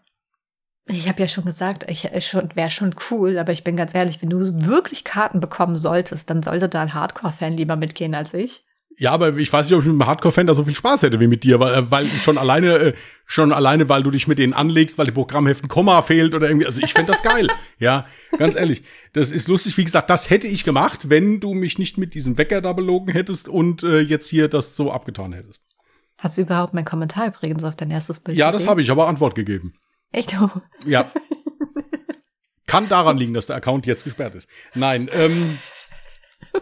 Ich habe ja schon gesagt, ich äh, schon wäre schon cool, aber ich bin ganz ehrlich, wenn du wirklich Karten bekommen solltest, dann sollte da ein Hardcore-Fan lieber mitgehen als ich. Ja, aber ich weiß nicht, ob ich mit einem Hardcore-Fan da so viel Spaß hätte wie mit dir, weil, äh, weil schon alleine, äh, schon alleine, weil du dich mit denen anlegst, weil die Programmheft ein Komma fehlt oder irgendwie. Also ich fände das geil. *laughs* ja, ganz ehrlich. Das ist lustig. Wie gesagt, das hätte ich gemacht, wenn du mich nicht mit diesem Wecker da belogen hättest und äh, jetzt hier das so abgetan hättest. Hast du überhaupt meinen Kommentar übrigens auf dein erstes Bild Ja, gesehen? das habe ich, aber Antwort gegeben. Echt? Oh. Ja. *laughs* Kann daran liegen, dass der Account jetzt gesperrt ist. Nein, ähm. *laughs*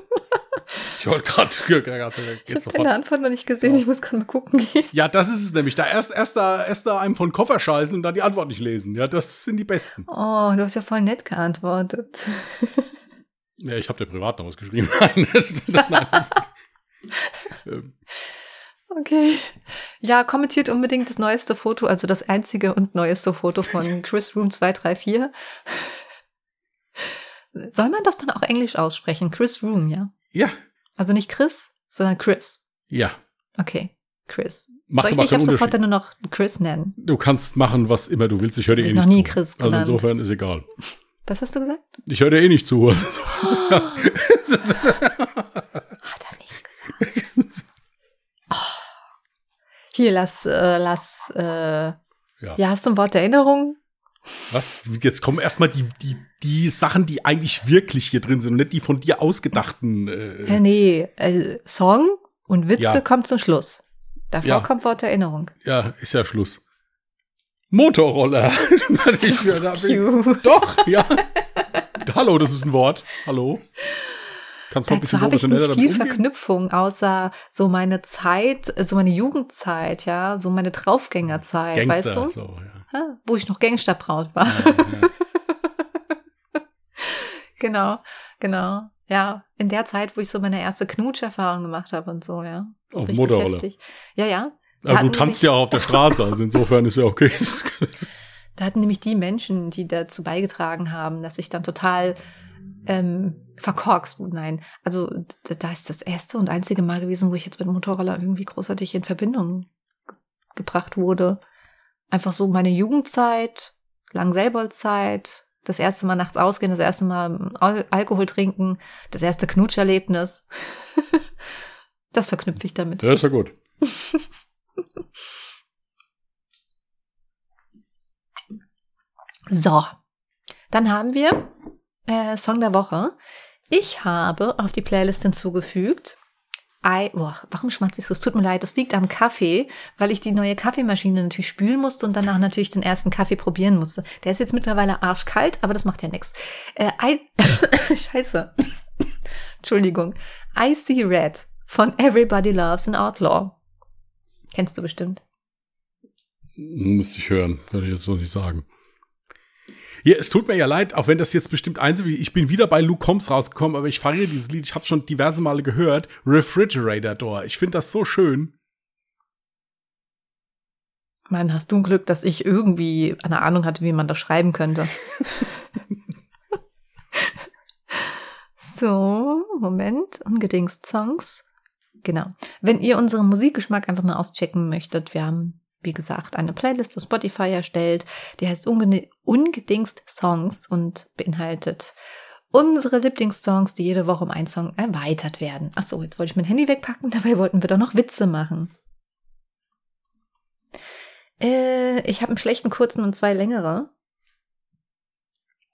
Ich wollte gerade. Ich habe deine Antwort noch nicht gesehen, ja. ich muss gerade mal gucken Ja, das ist es nämlich. Da erst, erst, da, erst da einem von Koffer scheißen und dann die Antwort nicht lesen. Ja, das sind die besten. Oh, du hast ja voll nett geantwortet. Ja, ich habe dir privat noch was geschrieben. *laughs* Nein, das, nein, das, ähm. *laughs* Okay. Ja, kommentiert unbedingt das neueste Foto, also das einzige und neueste Foto von *laughs* Chris Room 234. Soll man das dann auch englisch aussprechen? Chris Room, ja? Ja. Also nicht Chris, sondern Chris. Ja. Okay, Chris. Macht Soll ich dich ab sofort dann nur noch Chris nennen? Du kannst machen, was immer du willst. Ich höre dir eh nicht noch nie zu. Chris genannt. Also insofern ist egal. Was hast du gesagt? Ich höre dir eh nicht zu. Oh. *laughs* *laughs* Hat er nicht gesagt. *laughs* Oh. Hier, lass, äh, lass, äh, ja. ja, hast du ein Wort der Erinnerung? Was? Jetzt kommen erstmal die, die, die Sachen, die eigentlich wirklich hier drin sind und nicht die von dir ausgedachten. Äh, ja, nee, äh, Song und Witze ja. kommt zum Schluss. Davor ja. kommt Wort Erinnerung. Ja, ist ja Schluss. Motorroller. *laughs* Doch, ja. *laughs* Hallo, das ist ein Wort. Hallo. Kannst du Dazu habe ich nicht viel Verknüpfung, außer so meine Zeit, so meine Jugendzeit, ja, so meine Draufgängerzeit, Gangster, weißt du? So, ja. Wo ich noch Gangsterbraut war. Ja, ja. *laughs* genau, genau. Ja, in der Zeit, wo ich so meine erste Knutscherfahrung gemacht habe und so, ja. So auf Motorrolle. Heftig. Ja, ja. Aber du tanzt ja auch auf der Straße, also insofern ist ja okay. *laughs* da hatten nämlich die Menschen, die dazu beigetragen haben, dass ich dann total ähm, verkorkst. Nein, also da ist das erste und einzige Mal gewesen, wo ich jetzt mit Motorroller irgendwie großartig in Verbindung gebracht wurde. Einfach so meine Jugendzeit, Langselboldzeit, das erste Mal nachts ausgehen, das erste Mal Al Alkohol trinken, das erste Knutscherlebnis. *laughs* das verknüpfe ich damit. Ja, ist ja gut. *laughs* so, dann haben wir äh, Song der Woche. Ich habe auf die Playlist hinzugefügt. I, oh, warum schmatze ich so? Es tut mir leid, das liegt am Kaffee, weil ich die neue Kaffeemaschine natürlich spülen musste und danach natürlich den ersten Kaffee probieren musste. Der ist jetzt mittlerweile arschkalt, aber das macht ja nichts. Äh, *laughs* Scheiße. Entschuldigung. I See Red von Everybody Loves an Outlaw. Kennst du bestimmt. Müsste ich hören, würde ich jetzt so nicht sagen. Ja, es tut mir ja leid, auch wenn das jetzt bestimmt eins ich bin wieder bei Luke Combs rausgekommen, aber ich feiere dieses Lied, ich habe schon diverse Male gehört. Refrigerator Door. Ich finde das so schön. Mann, hast du ein Glück, dass ich irgendwie eine Ahnung hatte, wie man das schreiben könnte. so, Moment. Ungedingst Songs. Genau. Wenn ihr unseren Musikgeschmack einfach mal auschecken möchtet, wir haben, wie gesagt, eine Playlist auf Spotify erstellt, die heißt Unge Ungedingst Songs und beinhaltet unsere Lieblingssongs, die jede Woche um einen Song erweitert werden. Achso, jetzt wollte ich mein Handy wegpacken, *laughs* dabei wollten wir doch noch Witze machen. Äh, ich habe einen schlechten kurzen und zwei längere.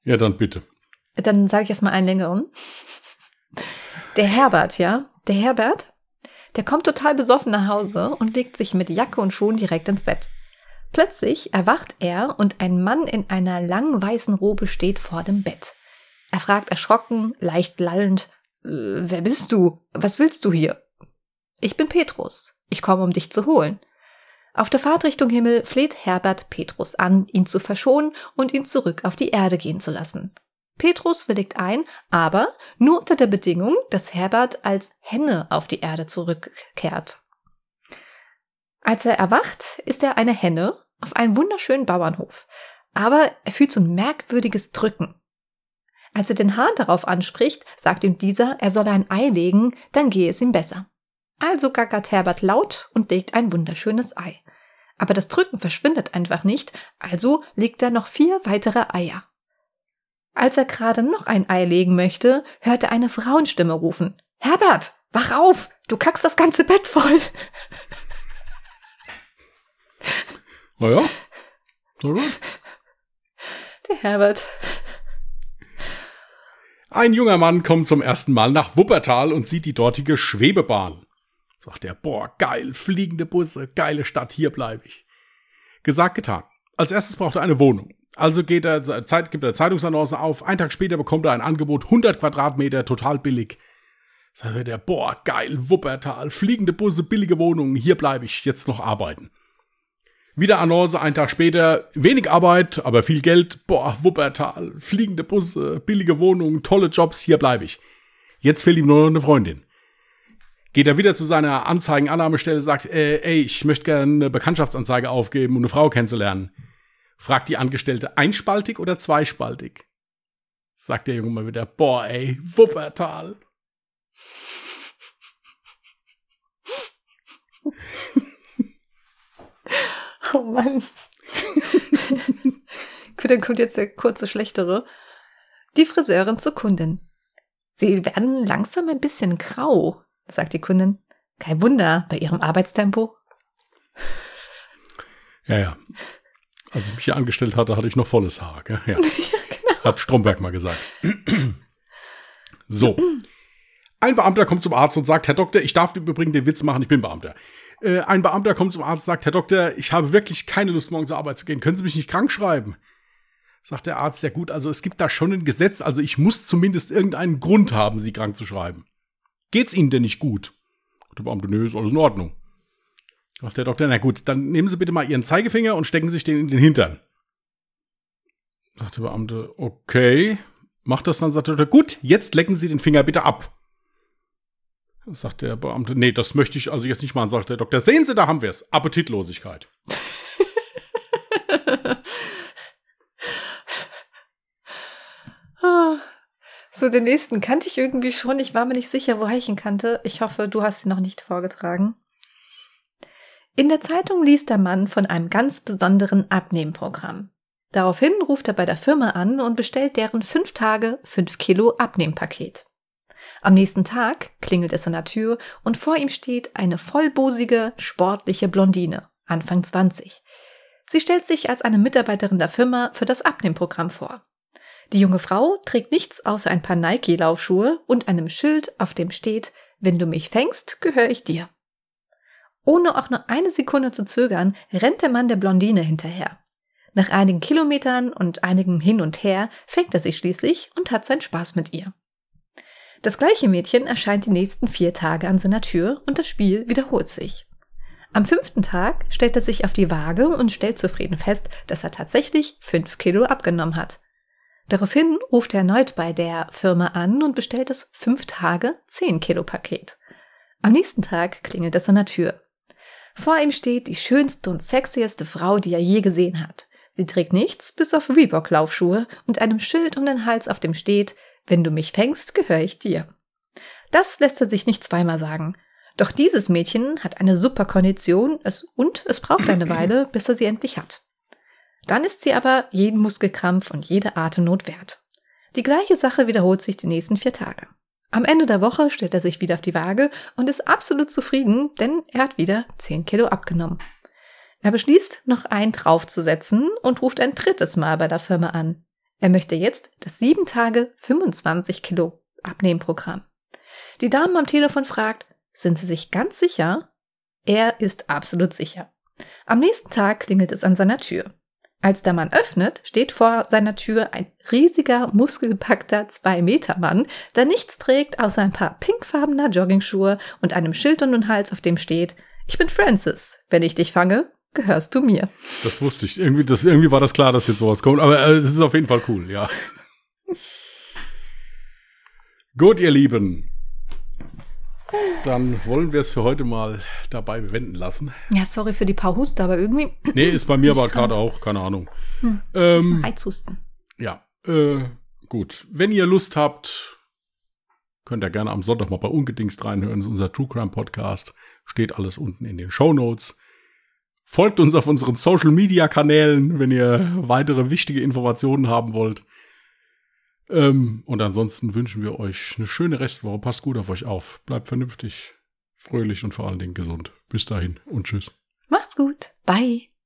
Ja, dann bitte. Dann sage ich erstmal einen längeren. Der Herbert, ja? Der Herbert, der kommt total besoffen nach Hause und legt sich mit Jacke und Schuhen direkt ins Bett. Plötzlich erwacht er und ein Mann in einer langen weißen Robe steht vor dem Bett. Er fragt erschrocken, leicht lallend, äh, wer bist du? Was willst du hier? Ich bin Petrus. Ich komme, um dich zu holen. Auf der Fahrt Richtung Himmel fleht Herbert Petrus an, ihn zu verschonen und ihn zurück auf die Erde gehen zu lassen. Petrus willigt ein, aber nur unter der Bedingung, dass Herbert als Henne auf die Erde zurückkehrt. Als er erwacht, ist er eine Henne auf einem wunderschönen Bauernhof, aber er fühlt so ein merkwürdiges Drücken. Als er den Hahn darauf anspricht, sagt ihm dieser, er solle ein Ei legen, dann gehe es ihm besser. Also gackert Herbert laut und legt ein wunderschönes Ei. Aber das Drücken verschwindet einfach nicht, also legt er noch vier weitere Eier. Als er gerade noch ein Ei legen möchte, hört er eine Frauenstimme rufen. Herbert, wach auf! Du kackst das ganze Bett voll! *laughs* Naja. Alright. Der Herbert. Ein junger Mann kommt zum ersten Mal nach Wuppertal und sieht die dortige Schwebebahn. Sagt er, boah, geil, fliegende Busse, geile Stadt, hier bleibe ich. Gesagt, getan. Als erstes braucht er eine Wohnung. Also geht er, Zeit, gibt er Zeitungsannonce auf. Einen Tag später bekommt er ein Angebot, 100 Quadratmeter, total billig. Sagt er, boah, geil, Wuppertal, fliegende Busse, billige Wohnungen, hier bleibe ich jetzt noch arbeiten. Wieder Annonce, einen Tag später, wenig Arbeit, aber viel Geld, boah, Wuppertal, fliegende Busse, billige Wohnungen, tolle Jobs, hier bleibe ich. Jetzt fehlt ihm nur noch eine Freundin geht er wieder zu seiner Anzeigenannahmestelle, sagt, äh, ey, ich möchte gerne eine Bekanntschaftsanzeige aufgeben, um eine Frau kennenzulernen. Fragt die Angestellte, einspaltig oder zweispaltig? Sagt der Junge mal wieder, boah, ey, Wuppertal. *laughs* oh Mann. *laughs* Gut, dann kommt jetzt der kurze Schlechtere. Die Friseurin zur Kundin. Sie werden langsam ein bisschen grau sagt die Kundin. Kein Wunder bei ihrem Arbeitstempo. Ja, ja. Als ich mich hier angestellt hatte, hatte ich noch volles Haar. Gell? Ja. *laughs* ja genau. Hat Stromberg mal gesagt. *clears throat* so. Ein Beamter kommt zum Arzt und sagt, Herr Doktor, ich darf übrigens den Witz machen, ich bin Beamter. Äh, ein Beamter kommt zum Arzt und sagt, Herr Doktor, ich habe wirklich keine Lust, morgen zur Arbeit zu gehen. Können Sie mich nicht krank schreiben? Sagt der Arzt, ja gut, also es gibt da schon ein Gesetz, also ich muss zumindest irgendeinen Grund haben, Sie krank zu schreiben. Geht's Ihnen denn nicht gut? Der Beamte, nö, ist alles in Ordnung. Sagt der Doktor, na gut, dann nehmen Sie bitte mal Ihren Zeigefinger und stecken sich den in den Hintern. Sagt der Beamte, okay. Macht das dann, sagt der Doktor, gut, jetzt lecken Sie den Finger bitte ab. Sagt der Beamte, nee, das möchte ich also jetzt nicht machen, sagt der Doktor. Sehen Sie, da haben wir es. Appetitlosigkeit. *laughs* So, den nächsten kannte ich irgendwie schon. Ich war mir nicht sicher, woher ich ihn kannte. Ich hoffe, du hast ihn noch nicht vorgetragen. In der Zeitung liest der Mann von einem ganz besonderen Abnehmprogramm. Daraufhin ruft er bei der Firma an und bestellt deren fünf Tage fünf Kilo Abnehmpaket. Am nächsten Tag klingelt es an der Tür und vor ihm steht eine vollbosige, sportliche Blondine, Anfang 20. Sie stellt sich als eine Mitarbeiterin der Firma für das Abnehmprogramm vor. Die junge Frau trägt nichts außer ein paar Nike-Laufschuhe und einem Schild, auf dem steht, wenn du mich fängst, gehöre ich dir. Ohne auch nur eine Sekunde zu zögern, rennt der Mann der Blondine hinterher. Nach einigen Kilometern und einigem Hin und Her fängt er sie schließlich und hat seinen Spaß mit ihr. Das gleiche Mädchen erscheint die nächsten vier Tage an seiner Tür und das Spiel wiederholt sich. Am fünften Tag stellt er sich auf die Waage und stellt zufrieden fest, dass er tatsächlich fünf Kilo abgenommen hat. Daraufhin ruft er erneut bei der Firma an und bestellt das 5 Tage 10 Kilo Paket. Am nächsten Tag klingelt es an der Tür. Vor ihm steht die schönste und sexieste Frau, die er je gesehen hat. Sie trägt nichts bis auf Reebok-Laufschuhe und einem Schild um den Hals, auf dem steht, wenn du mich fängst, gehöre ich dir. Das lässt er sich nicht zweimal sagen. Doch dieses Mädchen hat eine super Kondition es, und es braucht eine *clears throat* Weile, bis er sie endlich hat. Dann ist sie aber jeden Muskelkrampf und jede Atemnot wert. Die gleiche Sache wiederholt sich die nächsten vier Tage. Am Ende der Woche stellt er sich wieder auf die Waage und ist absolut zufrieden, denn er hat wieder 10 Kilo abgenommen. Er beschließt, noch einen draufzusetzen und ruft ein drittes Mal bei der Firma an. Er möchte jetzt das 7 Tage 25 Kilo Abnehmprogramm. Die Dame am Telefon fragt, sind Sie sich ganz sicher? Er ist absolut sicher. Am nächsten Tag klingelt es an seiner Tür. Als der Mann öffnet, steht vor seiner Tür ein riesiger, muskelpackter Zwei-Meter-Mann, der nichts trägt außer ein paar pinkfarbener Joggingschuhe und einem Schild um den Hals, auf dem steht, ich bin Francis. Wenn ich dich fange, gehörst du mir. Das wusste ich. Irgendwie, das, irgendwie war das klar, dass jetzt sowas kommt, aber äh, es ist auf jeden Fall cool, ja. *laughs* Gut, ihr Lieben. Dann wollen wir es für heute mal dabei bewenden lassen. Ja, sorry für die paar Huste, aber irgendwie. Nee, ist bei mir aber gerade auch, keine Ahnung. Hm, ähm, Heizhusten. Ja, äh, gut. Wenn ihr Lust habt, könnt ihr gerne am Sonntag mal bei Ungedingst reinhören. Unser True Crime Podcast steht alles unten in den Show Notes. Folgt uns auf unseren Social Media Kanälen, wenn ihr weitere wichtige Informationen haben wollt. Ähm, und ansonsten wünschen wir euch eine schöne Restwoche. Passt gut auf euch auf. Bleibt vernünftig, fröhlich und vor allen Dingen gesund. Bis dahin und tschüss. Macht's gut. Bye.